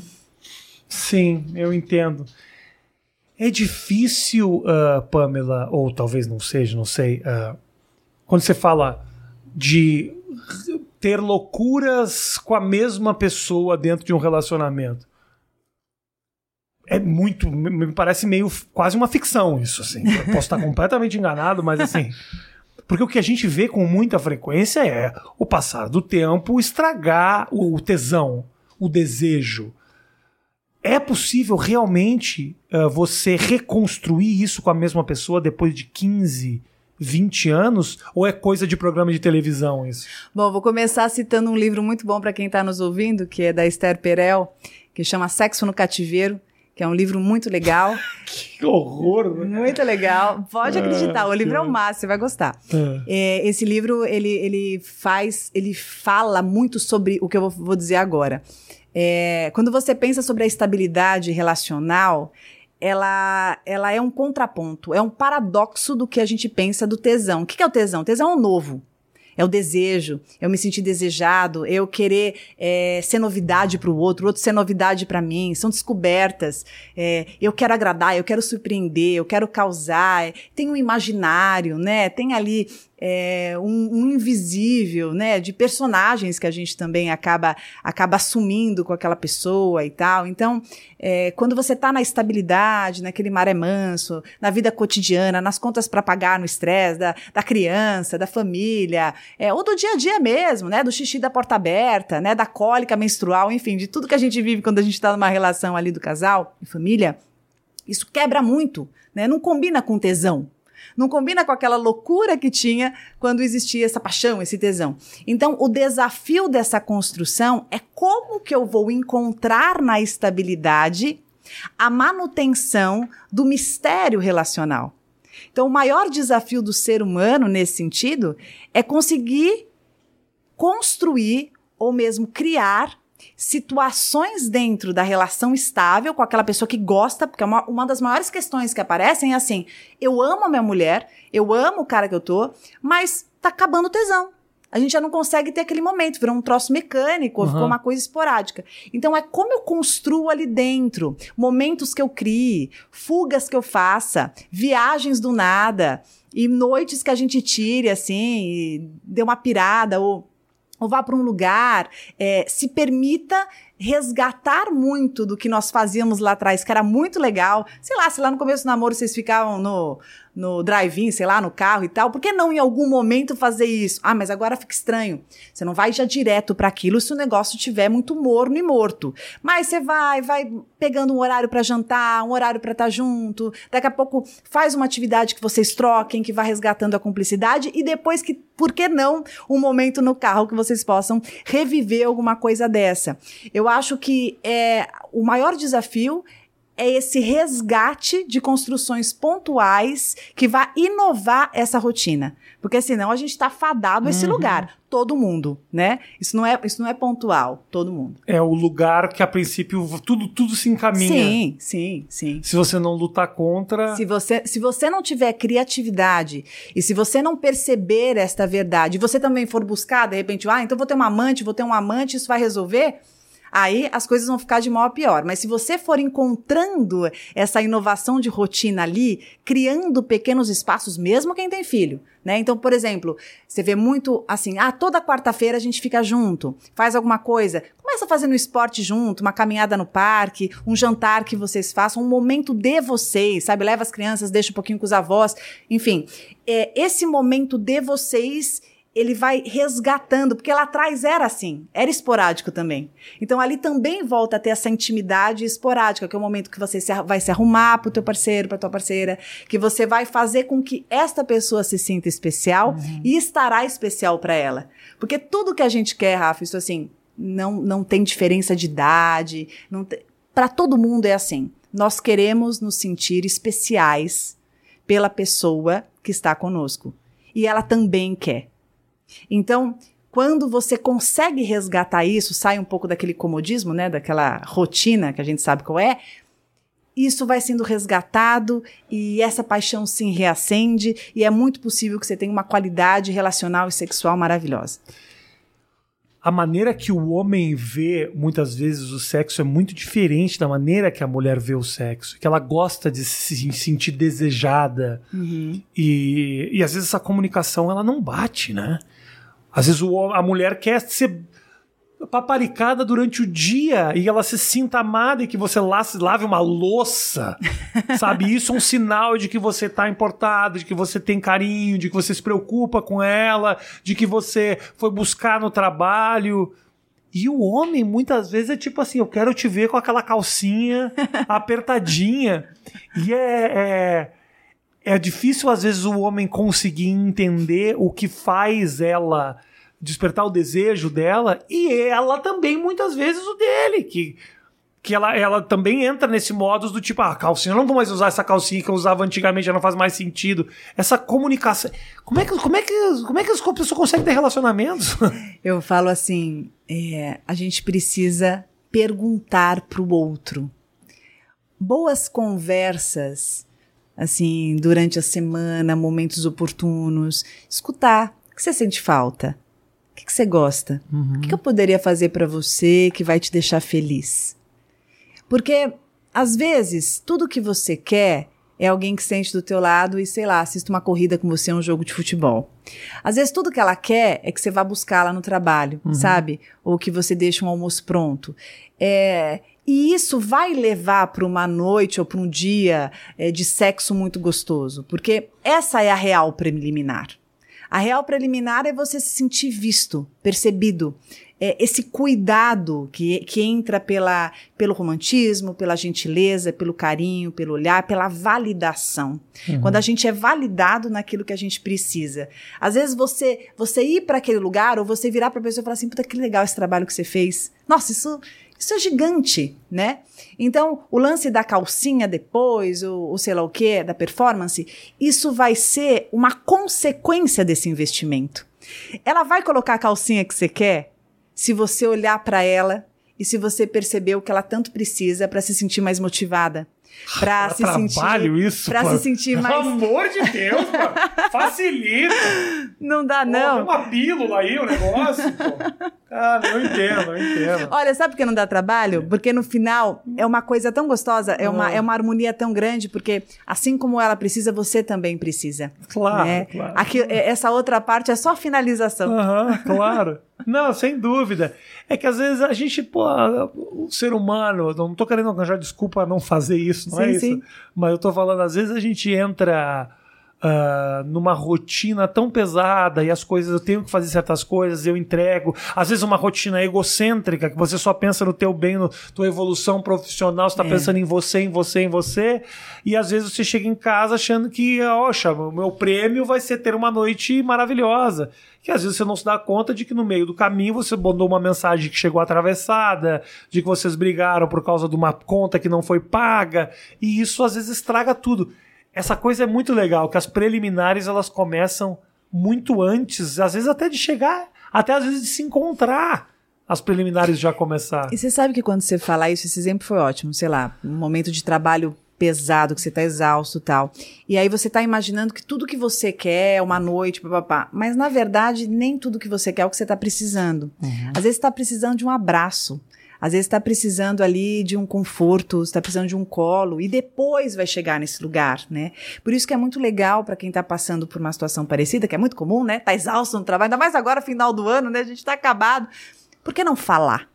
Sim, eu entendo. É difícil, uh, Pamela, ou talvez não seja, não sei, uh, quando você fala de ter loucuras com a mesma pessoa dentro de um relacionamento é muito, me parece meio quase uma ficção isso, assim. Eu posso estar (laughs) completamente enganado, mas assim. Porque o que a gente vê com muita frequência é o passar do tempo estragar o tesão, o desejo. É possível realmente uh, você reconstruir isso com a mesma pessoa depois de 15, 20 anos? Ou é coisa de programa de televisão isso? Bom, vou começar citando um livro muito bom para quem está nos ouvindo, que é da Esther Perel, que chama Sexo no Cativeiro que é um livro muito legal. (laughs) que horror! Né? Muito legal. Pode acreditar, ah, o livro é o máximo, você vai gostar. Ah. É, esse livro, ele, ele faz, ele fala muito sobre o que eu vou, dizer agora. É, quando você pensa sobre a estabilidade relacional, ela, ela é um contraponto, é um paradoxo do que a gente pensa do tesão. O que é o tesão? O tesão é o novo é o desejo, eu me sentir desejado, eu querer é, ser novidade para o outro, o outro ser novidade para mim, são descobertas. É, eu quero agradar, eu quero surpreender, eu quero causar. Tem um imaginário, né? Tem ali é, um, um, invisível, né, de personagens que a gente também acaba, acaba assumindo com aquela pessoa e tal. Então, é, quando você está na estabilidade, naquele mar é manso, na vida cotidiana, nas contas para pagar no estresse da, da criança, da família, é, ou do dia a dia mesmo, né, do xixi da porta aberta, né, da cólica menstrual, enfim, de tudo que a gente vive quando a gente está numa relação ali do casal e família, isso quebra muito, né, não combina com tesão, não combina com aquela loucura que tinha quando existia essa paixão, esse tesão. Então, o desafio dessa construção é como que eu vou encontrar na estabilidade a manutenção do mistério relacional. Então, o maior desafio do ser humano nesse sentido é conseguir construir ou mesmo criar situações dentro da relação estável com aquela pessoa que gosta, porque é uma, uma das maiores questões que aparecem é assim: eu amo a minha mulher, eu amo o cara que eu tô, mas tá acabando o tesão. A gente já não consegue ter aquele momento, virou um troço mecânico, uhum. ficou uma coisa esporádica. Então é como eu construo ali dentro, momentos que eu crie, fugas que eu faça, viagens do nada, e noites que a gente tire assim, e dê uma pirada, ou ou vá para um lugar, é, se permita resgatar muito do que nós fazíamos lá atrás, que era muito legal. Sei lá, se lá no começo do namoro vocês ficavam no, no drive-in, sei lá, no carro e tal, por que não em algum momento fazer isso? Ah, mas agora fica estranho. Você não vai já direto para aquilo se o negócio tiver muito morno e morto. Mas você vai, vai pegando um horário para jantar, um horário para estar tá junto. Daqui a pouco faz uma atividade que vocês troquem, que vai resgatando a cumplicidade e depois que, por que não, um momento no carro que vocês possam reviver alguma coisa dessa. Eu acho que é, o maior desafio é esse resgate de construções pontuais que vai inovar essa rotina. Porque senão a gente está fadado a esse uhum. lugar. Todo mundo, né? Isso não, é, isso não é pontual, todo mundo. É o lugar que a princípio tudo, tudo se encaminha. Sim, sim, sim. Se você não lutar contra. Se você, se você não tiver criatividade e se você não perceber esta verdade, e você também for buscar, de repente, ah, então vou ter uma amante, vou ter um amante, isso vai resolver aí as coisas vão ficar de mal a pior. Mas se você for encontrando essa inovação de rotina ali, criando pequenos espaços, mesmo quem tem filho, né? Então, por exemplo, você vê muito assim, ah, toda quarta-feira a gente fica junto, faz alguma coisa, começa fazendo esporte junto, uma caminhada no parque, um jantar que vocês façam, um momento de vocês, sabe? Leva as crianças, deixa um pouquinho com os avós, enfim, é, esse momento de vocês ele vai resgatando, porque lá atrás era assim, era esporádico também. Então ali também volta a ter essa intimidade esporádica, que é o momento que você se, vai se arrumar para o teu parceiro, para tua parceira, que você vai fazer com que esta pessoa se sinta especial uhum. e estará especial para ela. Porque tudo que a gente quer, Rafa, isso assim, não, não tem diferença de idade, para todo mundo é assim. Nós queremos nos sentir especiais pela pessoa que está conosco. E ela também quer. Então, quando você consegue resgatar isso, sai um pouco daquele comodismo, né, daquela rotina que a gente sabe qual é, isso vai sendo resgatado e essa paixão se reacende e é muito possível que você tenha uma qualidade relacional e sexual maravilhosa. A maneira que o homem vê muitas vezes o sexo é muito diferente da maneira que a mulher vê o sexo, que ela gosta de se sentir desejada uhum. e, e às vezes essa comunicação ela não bate, né? Às vezes o, a mulher quer ser paparicada durante o dia e ela se sinta amada e que você lave uma louça, (laughs) sabe? Isso é um sinal de que você tá importado, de que você tem carinho, de que você se preocupa com ela, de que você foi buscar no trabalho. E o homem, muitas vezes, é tipo assim: eu quero te ver com aquela calcinha (laughs) apertadinha. E é, é, é difícil, às vezes, o homem conseguir entender o que faz ela despertar o desejo dela e ela também, muitas vezes, o dele. Que, que ela, ela também entra nesse modus do tipo, ah, calcinha, eu não vou mais usar essa calcinha que eu usava antigamente, já não faz mais sentido. Essa comunicação. Como é que, como é que, como é que as pessoas conseguem ter relacionamentos? (laughs) Eu falo assim: é, a gente precisa perguntar para o outro. Boas conversas assim, durante a semana, momentos oportunos, escutar. O que você sente falta? O que, você gosta? Uhum. O que, eu poderia fazer para você que vai te deixar feliz? Porque, às vezes, tudo que você quer é alguém que sente do teu lado e, sei lá, assiste uma corrida com você, um jogo de futebol. Às vezes tudo que ela quer é que você vá buscar lá no trabalho, uhum. sabe? Ou que você deixe um almoço pronto. É, e isso vai levar para uma noite ou para um dia é, de sexo muito gostoso, porque essa é a real preliminar. A real preliminar é você se sentir visto, percebido. É, esse cuidado que, que entra pela, pelo romantismo, pela gentileza, pelo carinho, pelo olhar, pela validação. Uhum. Quando a gente é validado naquilo que a gente precisa. Às vezes você você ir para aquele lugar ou você virar para a pessoa e falar assim: puta, que legal esse trabalho que você fez. Nossa, isso, isso é gigante, né? Então, o lance da calcinha depois, o, o sei lá o que, da performance, isso vai ser uma consequência desse investimento. Ela vai colocar a calcinha que você quer se você olhar para ela e se você perceber o que ela tanto precisa para se sentir mais motivada. (laughs) Pra, se trabalho sentir, isso, pra pô. se sentir mais. Pelo amor de Deus, pô. Facilita. Não dá, Pô, não. tem uma pílula aí, o negócio, pô. Cara, eu entendo, eu entendo. Olha, sabe por que não dá trabalho? Porque no final é uma coisa tão gostosa, é uma, Ah. é uma harmonia tão grande, porque assim como ela precisa, você também precisa. Claro, né? claro. Aqui, é- essa outra parte é só a finalização. Aham, claro. Não, sem dúvida. É que às vezes a gente, pô, o ser humano, não tô querendo arranjar desculpa a não fazer isso, não é Sim, isso? sim. Mas eu tô falando, às vezes a gente entra ah, numa rotina tão pesada e as coisas, eu tenho que fazer certas coisas, eu entrego. Às vezes uma rotina egocêntrica, que você só pensa no teu bem, na tua evolução profissional, você tá É. pensando em você, em você, em você. E às vezes você chega em casa achando que, oxa, o meu prêmio vai ser ter uma noite maravilhosa. Que às vezes você não se dá conta de que no meio do caminho você mandou uma mensagem que chegou atravessada, de que vocês brigaram por causa de uma conta que não foi paga, e isso às vezes estraga tudo. Essa coisa é muito legal, que as preliminares elas começam muito antes, às vezes até de chegar, até às vezes de se encontrar. As preliminares já começaram. E você sabe que quando você fala isso, esse exemplo foi ótimo, sei lá, um momento de trabalho pesado, que você tá exausto e tal. E aí você tá imaginando que tudo que você quer é uma noite, papapá. Mas na verdade, nem tudo que você quer é o que você tá precisando. Às vezes você tá precisando de um abraço. Às vezes está precisando ali de um conforto, está precisando de um colo e depois vai chegar nesse lugar, né? Por isso que é muito legal para quem está passando por uma situação parecida, que é muito comum, né? Tá exausto no trabalho, ainda mais agora final do ano, né? A gente tá acabado. Por que não falar?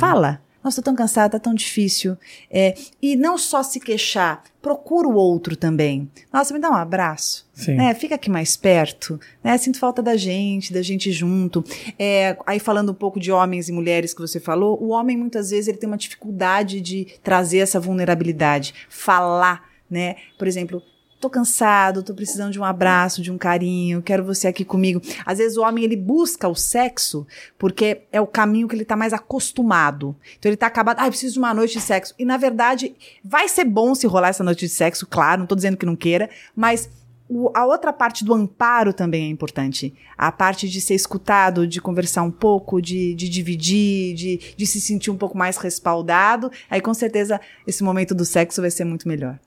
Fala. Nossa, tô tão cansada, tá tão difícil. É, e não só se queixar, procura o outro também. Nossa, me dá um abraço. Sim. Né? Fica aqui mais perto. Né? Sinto falta da gente, da gente junto. É, aí falando um pouco de homens e mulheres que você falou, o homem muitas vezes ele tem uma dificuldade de trazer essa vulnerabilidade, falar, né? Por exemplo, tô cansado, tô precisando de um abraço, de um carinho, quero você aqui comigo. Às vezes o homem ele busca o sexo porque é o caminho que ele tá mais acostumado. Então ele tá acabado, ah, preciso de uma noite de sexo. E na verdade, vai ser bom se rolar essa noite de sexo, claro, não tô dizendo que não queira, mas o- a outra parte do amparo também é importante. A parte de ser escutado, de conversar um pouco, de, de dividir, de, de se sentir um pouco mais respaldado. Aí com certeza esse momento do sexo vai ser muito melhor.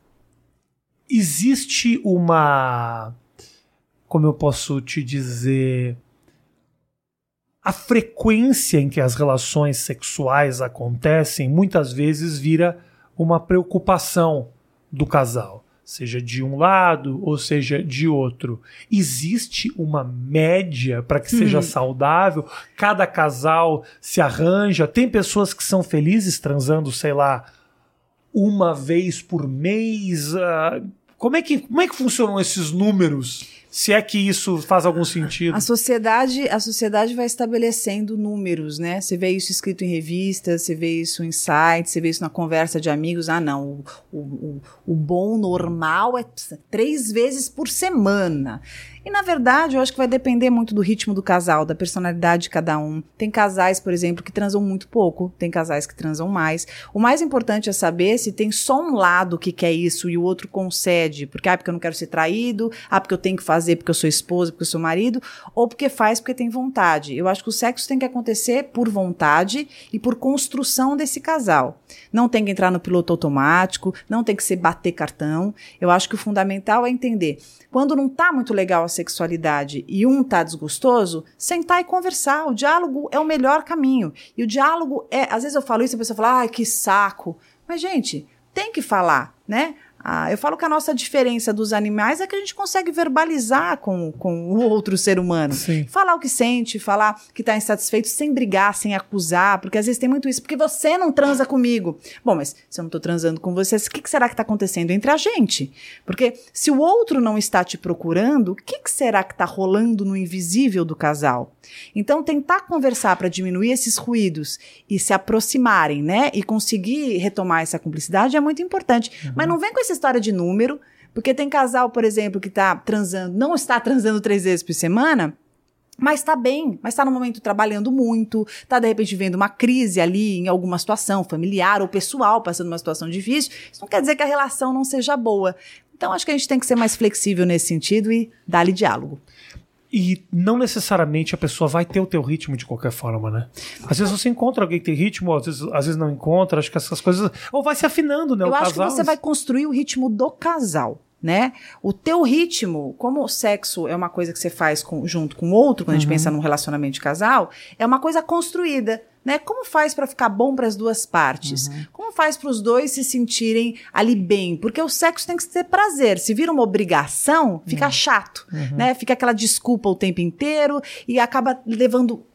Existe uma. Como eu posso te dizer? A frequência em que as relações sexuais acontecem muitas vezes vira uma preocupação do casal, seja de um lado ou seja de outro. Existe uma média para que seja saudável? Cada casal se arranja? Tem pessoas que são felizes transando, sei lá, uma vez por mês? Ah, como, é que, como é que funcionam esses números? Se é que isso faz algum sentido. A sociedade, a sociedade vai estabelecendo números, né? Você vê isso escrito em revistas, você vê isso em sites, você vê isso na conversa de amigos. Ah, não, o, o, o, bom normal é três vezes por semana. E na verdade, eu acho que vai depender muito do ritmo do casal, da personalidade de cada um. Tem casais, por exemplo, que transam muito pouco, tem casais que transam mais. O mais importante é saber se tem só um lado que quer isso e o outro concede, porque ah, porque eu não quero ser traído, ah, porque eu tenho que fazer porque eu sou esposa, porque eu sou marido, ou porque faz porque tem vontade. Eu acho que o sexo tem que acontecer por vontade e por construção desse casal. Não tem que entrar no piloto automático, não tem que ser bater cartão. Eu acho que o fundamental é entender quando não tá muito legal a sexualidade e um tá desgostoso, sentar e conversar. O diálogo é o melhor caminho. E o diálogo é, às vezes eu falo isso e a pessoa fala: "Ai, que saco". Mas gente, tem que falar, né? Ah, eu falo que a nossa diferença dos animais é que a gente consegue verbalizar com, com o outro ser humano. Sim. Falar o que sente, falar que tá insatisfeito sem brigar, sem acusar, porque às vezes tem muito isso, porque você não transa comigo. Bom, mas se eu não tô transando com você, o que, que será que tá acontecendo entre a gente? Porque se o outro não está te procurando, o que, que será que tá rolando no invisível do casal? Então, tentar conversar para diminuir esses ruídos e se aproximarem, né? E conseguir retomar essa cumplicidade é muito importante. Uhum. Mas não vem com essa história de número, porque tem casal, por exemplo, que está transando, não está transando três vezes por semana, mas está bem, mas está no momento trabalhando muito, está de repente vendo uma crise ali em alguma situação familiar ou pessoal, passando uma situação difícil. Isso não quer dizer que a relação não seja boa. Então acho que a gente tem que ser mais flexível nesse sentido e dar-lhe diálogo. E não necessariamente a pessoa vai ter o teu ritmo de qualquer forma, né? Às vezes você encontra alguém que tem ritmo, às vezes, às vezes não encontra, acho que essas coisas. Ou vai se afinando, né? Eu acho casal, que você vai construir o ritmo do casal né? O teu ritmo, como o sexo é uma coisa que você faz com, junto com outro, quando uhum. a gente uhum. pensa num relacionamento de casal, é uma coisa construída, né? Como faz para ficar bom para as duas partes? Uhum. Como faz para os dois se sentirem ali bem? Porque o sexo tem que ter prazer. Se vira uma obrigação, fica uhum. chato, uhum. né? Fica aquela desculpa o tempo inteiro e acaba levando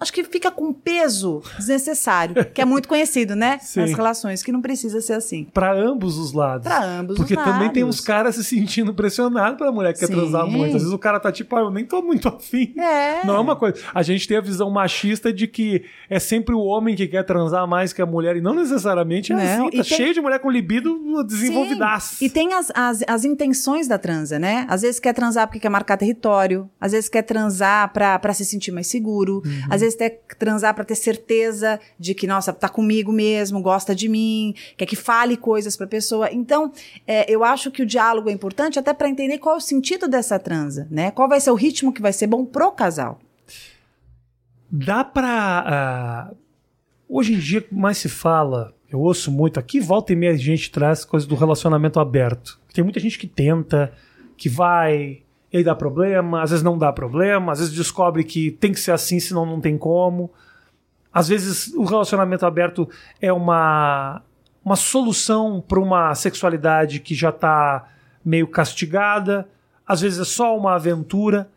acho que fica com peso desnecessário, que é muito conhecido, né? (laughs) Sim. Nas relações, que não precisa ser assim. Para ambos os lados. Para ambos Porque os lados. Porque também tem uns caras se sentindo pressionados pela mulher que Sim. quer transar muito. Às vezes o cara tá tipo, ah, eu nem tô muito afim. É. Não é uma coisa. A gente tem a visão machista de que é sempre o homem que quer transar mais que a mulher, e não necessariamente é não. assim. Tá tem... cheio de mulher com libido desenvolvidaça. E tem as, as, as intenções da transa, né? Às vezes quer transar porque quer marcar território, às vezes quer transar pra, pra se sentir mais seguro, uhum. às vezes vezes transar para ter certeza de que, nossa, tá comigo mesmo, gosta de mim, quer que fale coisas pra pessoa. Então, é, eu acho que o diálogo é importante até para entender qual é o sentido dessa transa, né? Qual vai ser o ritmo que vai ser bom pro casal. Dá pra. Uh, hoje em dia, mais se fala, eu ouço muito, aqui volta e meia a gente traz coisas do relacionamento aberto. Tem muita gente que tenta, que vai, e aí dá problema, às vezes não dá problema, às vezes descobre que tem que ser assim, senão não tem como. Às vezes o relacionamento aberto é uma, uma solução para uma sexualidade que já está meio castigada, às vezes é só uma aventura.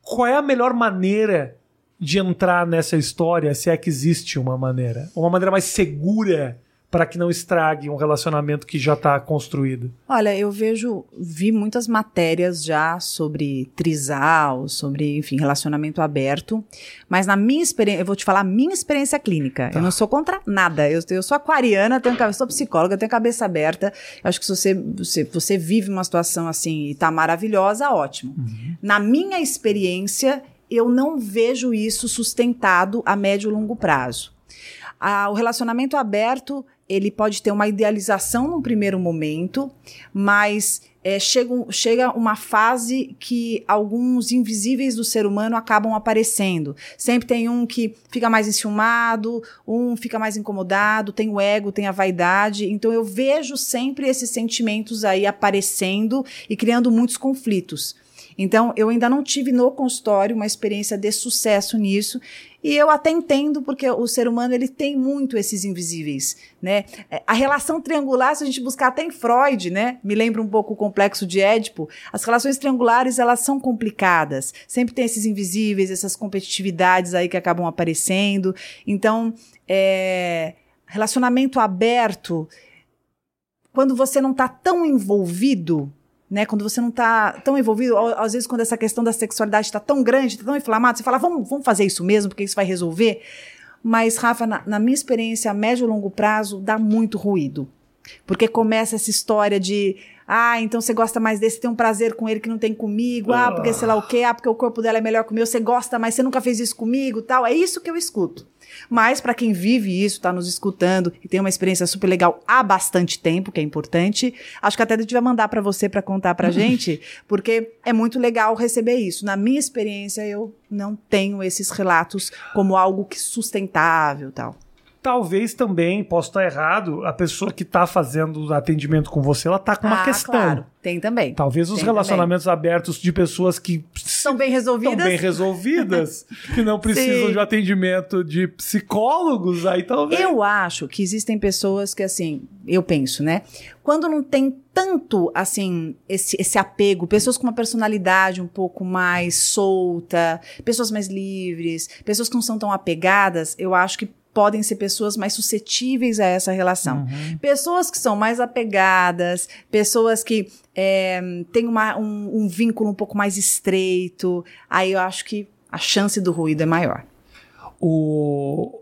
Qual é a melhor maneira de entrar nessa história, se é que existe uma maneira? Uma maneira mais segura para que não estrague um relacionamento que já está construído? Olha, eu vejo, vi muitas matérias já sobre trisal, sobre, enfim, relacionamento aberto, mas na minha experiência, eu vou te falar a minha experiência clínica. Tá. Eu não sou contra nada. Eu, eu sou aquariana, tenho, eu sou psicóloga, tenho cabeça aberta. Eu acho que se você, você, você vive uma situação assim e está maravilhosa, ótimo. Uhum. Na minha experiência, eu não vejo isso sustentado a médio e longo prazo. Ah, o relacionamento aberto ele pode ter uma idealização num primeiro momento, mas é, chega, chega uma fase que alguns invisíveis do ser humano acabam aparecendo. Sempre tem um que fica mais enciumado, um fica mais incomodado, tem o ego, tem a vaidade. Então eu vejo sempre esses sentimentos aí aparecendo e criando muitos conflitos. Então, eu ainda não tive no consultório uma experiência de sucesso nisso. E eu até entendo, porque o ser humano ele tem muito esses invisíveis, né? É, a relação triangular, se a gente buscar até em Freud, né? Me lembra um pouco o complexo de Édipo. As relações triangulares, elas são complicadas. Sempre tem esses invisíveis, essas competitividades aí que acabam aparecendo. Então, é, relacionamento aberto, quando você não está tão envolvido, né? Quando você não está tão envolvido, às vezes quando essa questão da sexualidade está tão grande, está tão inflamada, você fala, vamos, vamos fazer isso mesmo, porque isso vai resolver. Mas, Rafa, na, na minha experiência, a médio e longo prazo, dá muito ruído. Porque começa essa história de ah, então você gosta mais desse, tem um prazer com ele que não tem comigo. Ah, porque sei lá o quê, ah, porque o corpo dela é melhor que o meu, você gosta, mas você nunca fez isso comigo, tal. É isso que eu escuto. Mas para quem vive isso, está nos escutando e tem uma experiência super legal há bastante tempo, que é importante, acho que até a gente vai mandar para você para contar pra (laughs) gente, porque é muito legal receber isso. Na minha experiência, eu não tenho esses relatos como algo que sustentável, tal. Talvez também, posso estar errado, a pessoa que está fazendo o atendimento com você, ela está com uma ah, questão. Claro. Tem também. Talvez os Tem relacionamentos também. abertos de pessoas que estão bem resolvidas, estão bem resolvidas, (laughs) que não precisam Sim. de um atendimento de psicólogos, aí talvez. Eu acho que existem pessoas que assim, eu penso, né? Quando não tem tanto assim esse, esse apego, pessoas com uma personalidade um pouco mais solta, pessoas mais livres, pessoas que não são tão apegadas, eu acho que podem ser pessoas mais suscetíveis a essa relação. Uhum. Pessoas que são mais apegadas, pessoas que é, têm uma, um, um, vínculo um pouco mais estreito, aí eu acho que a chance do ruído é maior. O...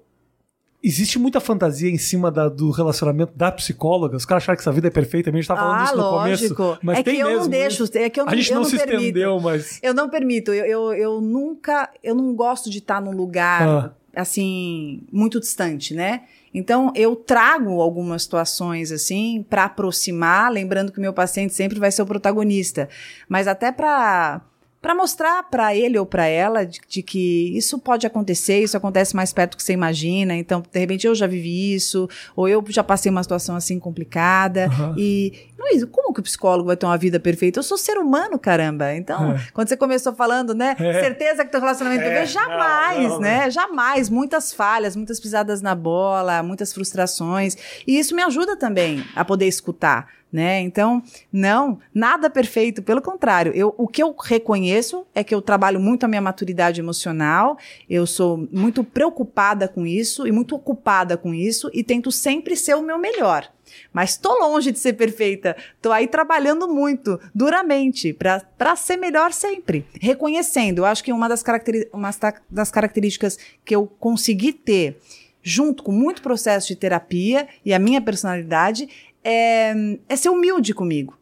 Existe muita fantasia em cima da- do relacionamento da psicóloga. Os caras acharam que essa vida é perfeita. A gente tá falando ah, isso no lógico. começo. Mas é tem que eu mesmo não deixo, é que eu não, A gente eu não, se permito. estendeu, mas. Eu não permito. Eu, eu, eu nunca. Eu não gosto de estar num lugar Ah. Assim muito distante, né? Então eu trago algumas situações assim para aproximar, lembrando que o meu paciente sempre vai ser o protagonista, mas até para para mostrar para ele ou para ela de, de que isso pode acontecer, isso acontece mais perto do que você imagina. Então, de repente, eu já vivi isso, ou eu já passei uma situação assim complicada. Aham. E, Luiz, como que o psicólogo vai ter uma vida perfeita? Eu sou ser humano, caramba. Então, É. quando você começou falando, né? É. Certeza que teu relacionamento É, jamais, não, não, né? Jamais. Muitas falhas, muitas pisadas na bola, muitas frustrações. E isso me ajuda também a poder escutar. Né? Então, não, nada perfeito, pelo contrário. Eu, o que eu reconheço é que eu trabalho muito a minha maturidade emocional, eu sou muito preocupada com isso e muito ocupada com isso e tento sempre ser o meu melhor. Mas tô longe de ser perfeita. Tô aí trabalhando muito, duramente, para ser melhor sempre. Reconhecendo. Eu acho que uma das, uma das características que eu consegui ter, junto com muito processo de terapia e a minha personalidade, é, é ser humilde comigo.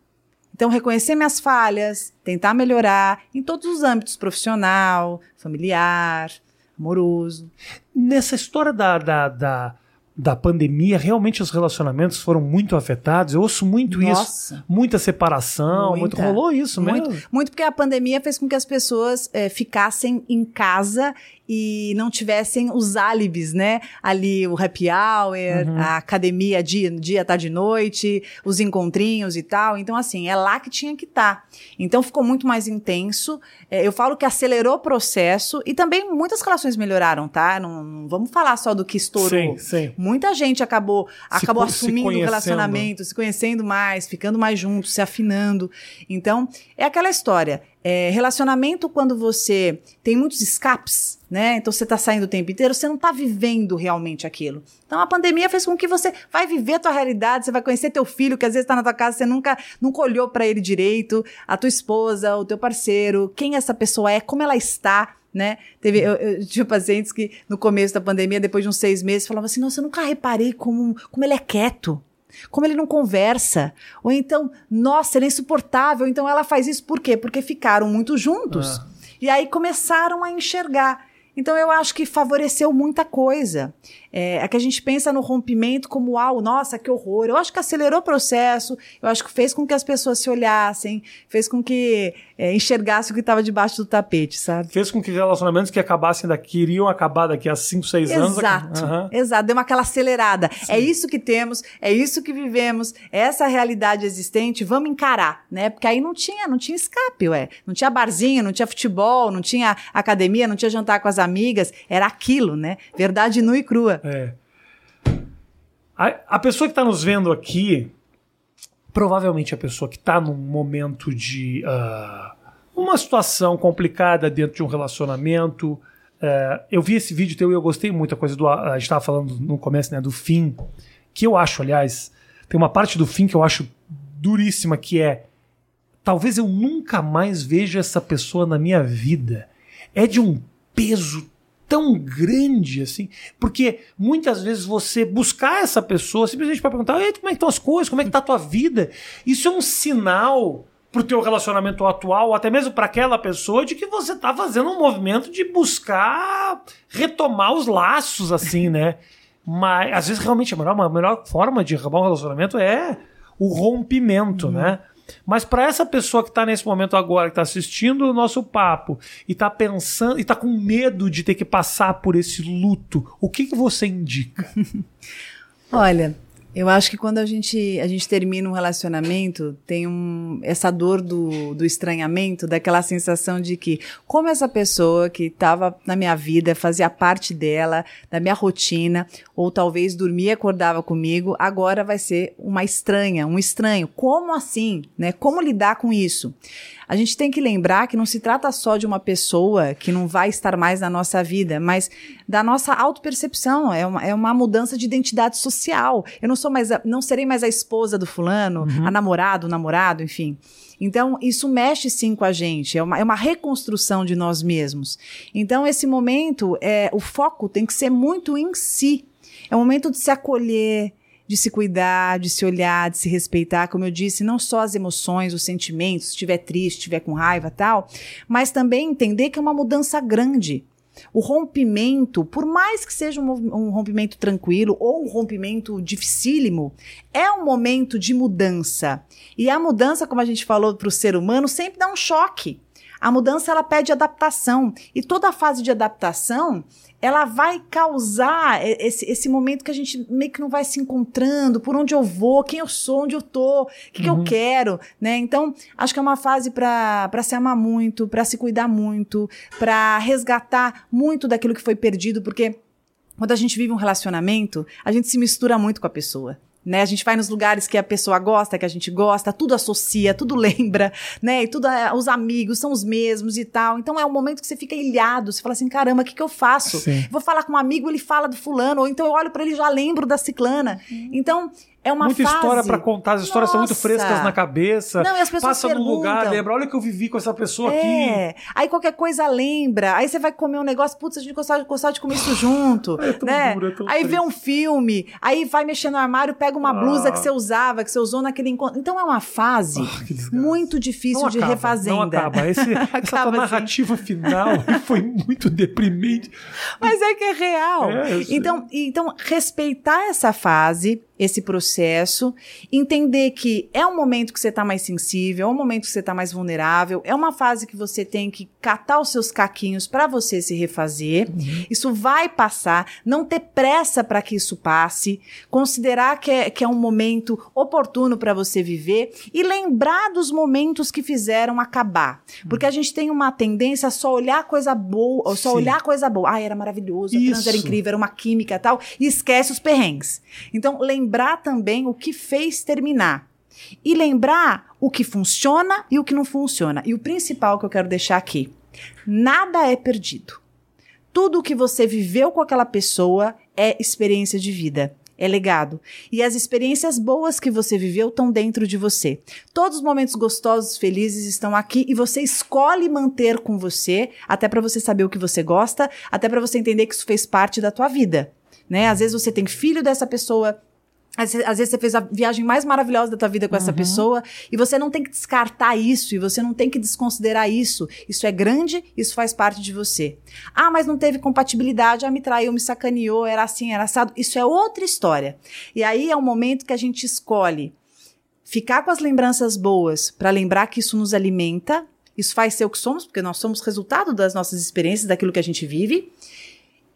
Então, reconhecer minhas falhas, tentar melhorar em todos os âmbitos profissional, familiar, amoroso. Nessa história da, da, da, da pandemia, realmente os relacionamentos foram muito afetados. Eu ouço muito isso. Nossa. Muita separação, muito, Muita. rolou isso Muito, mesmo. muito porque a pandemia fez com que as pessoas eh, ficassem em casa e não tivessem os álibis, né? Ali o happy hour, Uhum. a academia dia, dia, tarde, noite, os encontrinhos e tal. Então, assim, é lá que tinha que estar. Então, ficou muito mais intenso. Eh, eu falo que acelerou o processo e também muitas relações melhoraram, tá? Não, não vamos falar só do que estourou. Sim, sim. Muita gente acabou, acabou se assumindo o relacionamento, se conhecendo mais, ficando mais juntos, se afinando. Então, é aquela história. É, relacionamento, quando você tem muitos escapes, né? Então você tá saindo o tempo inteiro, você não tá vivendo realmente aquilo. Então a pandemia fez com que você vai viver a tua realidade, você vai conhecer teu filho, que às vezes tá na tua casa, você nunca, nunca olhou para ele direito, a tua esposa, o teu parceiro, quem essa pessoa é, como ela está, né? Teve, eu, eu tinha pacientes que no começo da pandemia, depois de uns seis meses, falavam assim: Nossa, eu nunca reparei como, como ele é quieto. Como ele não conversa. Ou então, nossa, ele é insuportável. Então ela faz isso por quê? Porque ficaram muito juntos. E aí começaram a enxergar. Então eu acho que favoreceu muita coisa. É, é que a gente pensa no rompimento como algo, nossa, que horror. Eu acho que acelerou o processo, eu acho que fez com que as pessoas se olhassem, fez com que é, enxergassem o que estava debaixo do tapete, sabe? Fez com que relacionamentos que acabassem daqui, iriam acabar daqui a 5, 6 anos. Exato, Aham. exato. Deu uma aquela acelerada. É isso que temos, é isso que vivemos, é essa realidade existente, vamos encarar, né? Porque aí não tinha, não tinha escape, ué. Não tinha barzinho, não tinha futebol, não tinha academia, não tinha jantar com as amigas, era aquilo, né? Verdade nua e crua. É. A, a pessoa que está nos vendo aqui, provavelmente a pessoa que está num momento de ah, uma situação complicada dentro de um relacionamento. É, eu vi esse vídeo teu e eu gostei muito. A coisa do. A gente estava falando no começo, né? Do fim. Que eu acho, aliás, tem uma parte do fim que eu acho duríssima, que é. Talvez eu nunca mais veja essa pessoa na minha vida. É de um peso tão grande assim, porque muitas vezes você buscar essa pessoa simplesmente para perguntar, "Ei, como é que estão as coisas, como é que tá a tua vida, isso é um sinal pro teu relacionamento atual, ou até mesmo para aquela pessoa de que você tá fazendo um movimento de buscar retomar os laços assim, né? Mas às vezes realmente a melhor, a melhor forma de acabar um relacionamento é o rompimento, né? Mas para essa pessoa que está nesse momento agora, que está assistindo o nosso papo e está pensando e está com medo de ter que passar por esse luto, o que, que você indica? (laughs) Olha, eu acho que quando a gente, a gente termina um relacionamento, tem um, essa dor do, do estranhamento, daquela sensação de que, como essa pessoa que estava na minha vida, fazia parte dela, da minha rotina, ou talvez dormia e acordava comigo, agora vai ser uma estranha, um estranho. Como assim? Né? Como lidar com isso? A gente tem que lembrar que não se trata só de uma pessoa que não vai estar mais na nossa vida, mas da nossa autopercepção. É uma, é uma mudança de identidade social. Eu não sou mais, a, não serei mais a esposa do fulano, uhum. a namorada, o namorado, enfim. Então, isso mexe sim com a gente, é uma, é uma reconstrução de nós mesmos. Então, esse momento, é, o foco tem que ser muito em si. É o momento de se acolher, de se cuidar, de se olhar, de se respeitar, como eu disse, não só as emoções, os sentimentos, se estiver triste, estiver com raiva tal, mas também entender que é uma mudança grande. O rompimento, por mais que seja um, um, rompimento tranquilo ou um rompimento dificílimo, é um momento de mudança. E a mudança, como a gente falou para o ser humano, sempre dá um choque. A mudança ela pede adaptação e toda a fase de adaptação ela vai causar esse, esse momento que a gente meio que não vai se encontrando, por onde eu vou, quem eu sou, onde eu tô, o que, uhum. que eu uhum. quero, né? Então, acho que é uma fase para se amar muito, para se cuidar muito, para resgatar muito daquilo que foi perdido, porque quando a gente vive um relacionamento, a gente se mistura muito com a pessoa né? A gente vai nos lugares que a pessoa gosta, que a gente gosta, tudo associa, tudo (laughs) lembra, né? E tudo, é, os amigos são os mesmos e tal. Então é um momento que você fica ilhado, você fala assim, caramba, o que, que eu faço? Sim. Vou falar com um amigo, ele fala do fulano, ou então eu olho para ele e já lembro da ciclana. Uhum. Então, é uma Muita fase... história para contar, as histórias Nossa. são muito frescas na cabeça. Não, e as pessoas Passa perguntam. num lugar, lembra, olha que eu vivi com essa pessoa é. aqui. Aí qualquer coisa lembra. Aí você vai comer um negócio, putz, a gente gostava, gostava de comer isso junto. (laughs) É tão né? duro, é tão aí triste. vê um filme, aí vai mexer no armário, pega uma Ah. blusa que você usava, que você usou naquele encontro. Então é uma fase (laughs) Ah, muito difícil Não de acaba, refazenda. Não acaba. Esse, (laughs) essa tua Acaba assim. narrativa final foi muito deprimente. Mas é que é real. É, então, então, respeitar essa fase, esse processo, entender que é um momento que você está mais sensível, é um momento que você está mais vulnerável, é uma fase que você tem que catar os seus caquinhos para você se refazer. Uhum. Isso vai passar, não ter pressa para que isso passe, considerar que é, que é um momento oportuno para você viver e lembrar dos momentos que fizeram acabar. Porque a gente tem uma tendência a só olhar coisa boa, só Sim. olhar coisa boa. Ah, era maravilhoso, a trans era incrível, era uma química e tal, e esquece os perrengues. Então, lembrar também o que fez terminar. E lembrar o que funciona e o que não funciona. E o principal que eu quero deixar aqui: nada é perdido. Tudo o que você viveu com aquela pessoa é experiência de vida. É legado. E as experiências boas que você viveu estão dentro de você. Todos os momentos gostosos, felizes estão aqui e você escolhe manter com você, até para você saber o que você gosta, até para você entender que isso fez parte da tua vida. Né? Às vezes você tem filho dessa pessoa, às vezes, às vezes você fez a viagem mais maravilhosa da tua vida com essa pessoa e você não tem que descartar isso e você não tem que desconsiderar isso. Isso é grande, isso faz parte de você. Ah, mas não teve compatibilidade, ah, me traiu, me sacaneou, era assim, era assado. Isso é outra história. E aí é o momento que a gente escolhe ficar com as lembranças boas para lembrar que isso nos alimenta, isso faz ser o que somos, porque nós somos resultado das nossas experiências, daquilo que a gente vive.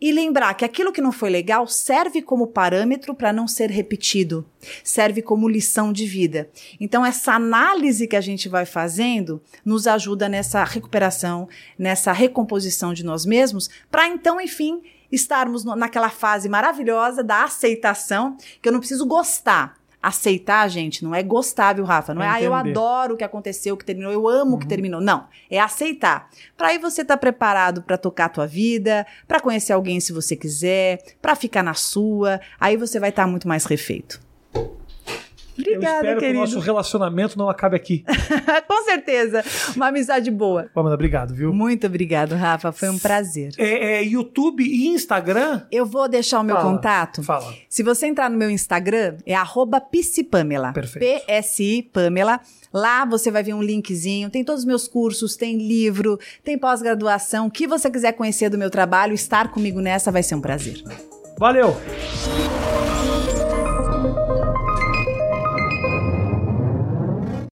E lembrar que aquilo que não foi legal serve como parâmetro para não ser repetido, serve como lição de vida. Então, essa análise que a gente vai fazendo nos ajuda nessa recuperação, nessa recomposição de nós mesmos, para então, enfim, estarmos naquela fase maravilhosa da aceitação, que eu não preciso gostar. Aceitar, gente, não é gostar, viu, Rafa? Não é, ah, eu adoro o que aconteceu, o que terminou, eu amo o que terminou. Não, é aceitar. Para aí você estar preparado para tocar a tua vida, para conhecer alguém se você quiser, para ficar na sua, aí você vai estar muito mais refeito. Eu Obrigada, espero que o querido. nosso relacionamento não acabe aqui. (laughs) Com certeza, uma amizade boa. Pamela, obrigado, viu? Muito obrigado, Rafa, foi um prazer. É, é YouTube e Instagram. Eu vou deixar o meu Fala, contato. Fala. Se você entrar no meu Instagram, é arroba psipamela. Perfeito. PSI Pamela. Lá você vai ver um linkzinho, tem todos os meus cursos, tem livro, tem pós-graduação. O que você quiser conhecer do meu trabalho, estar comigo nessa vai ser um prazer. Valeu!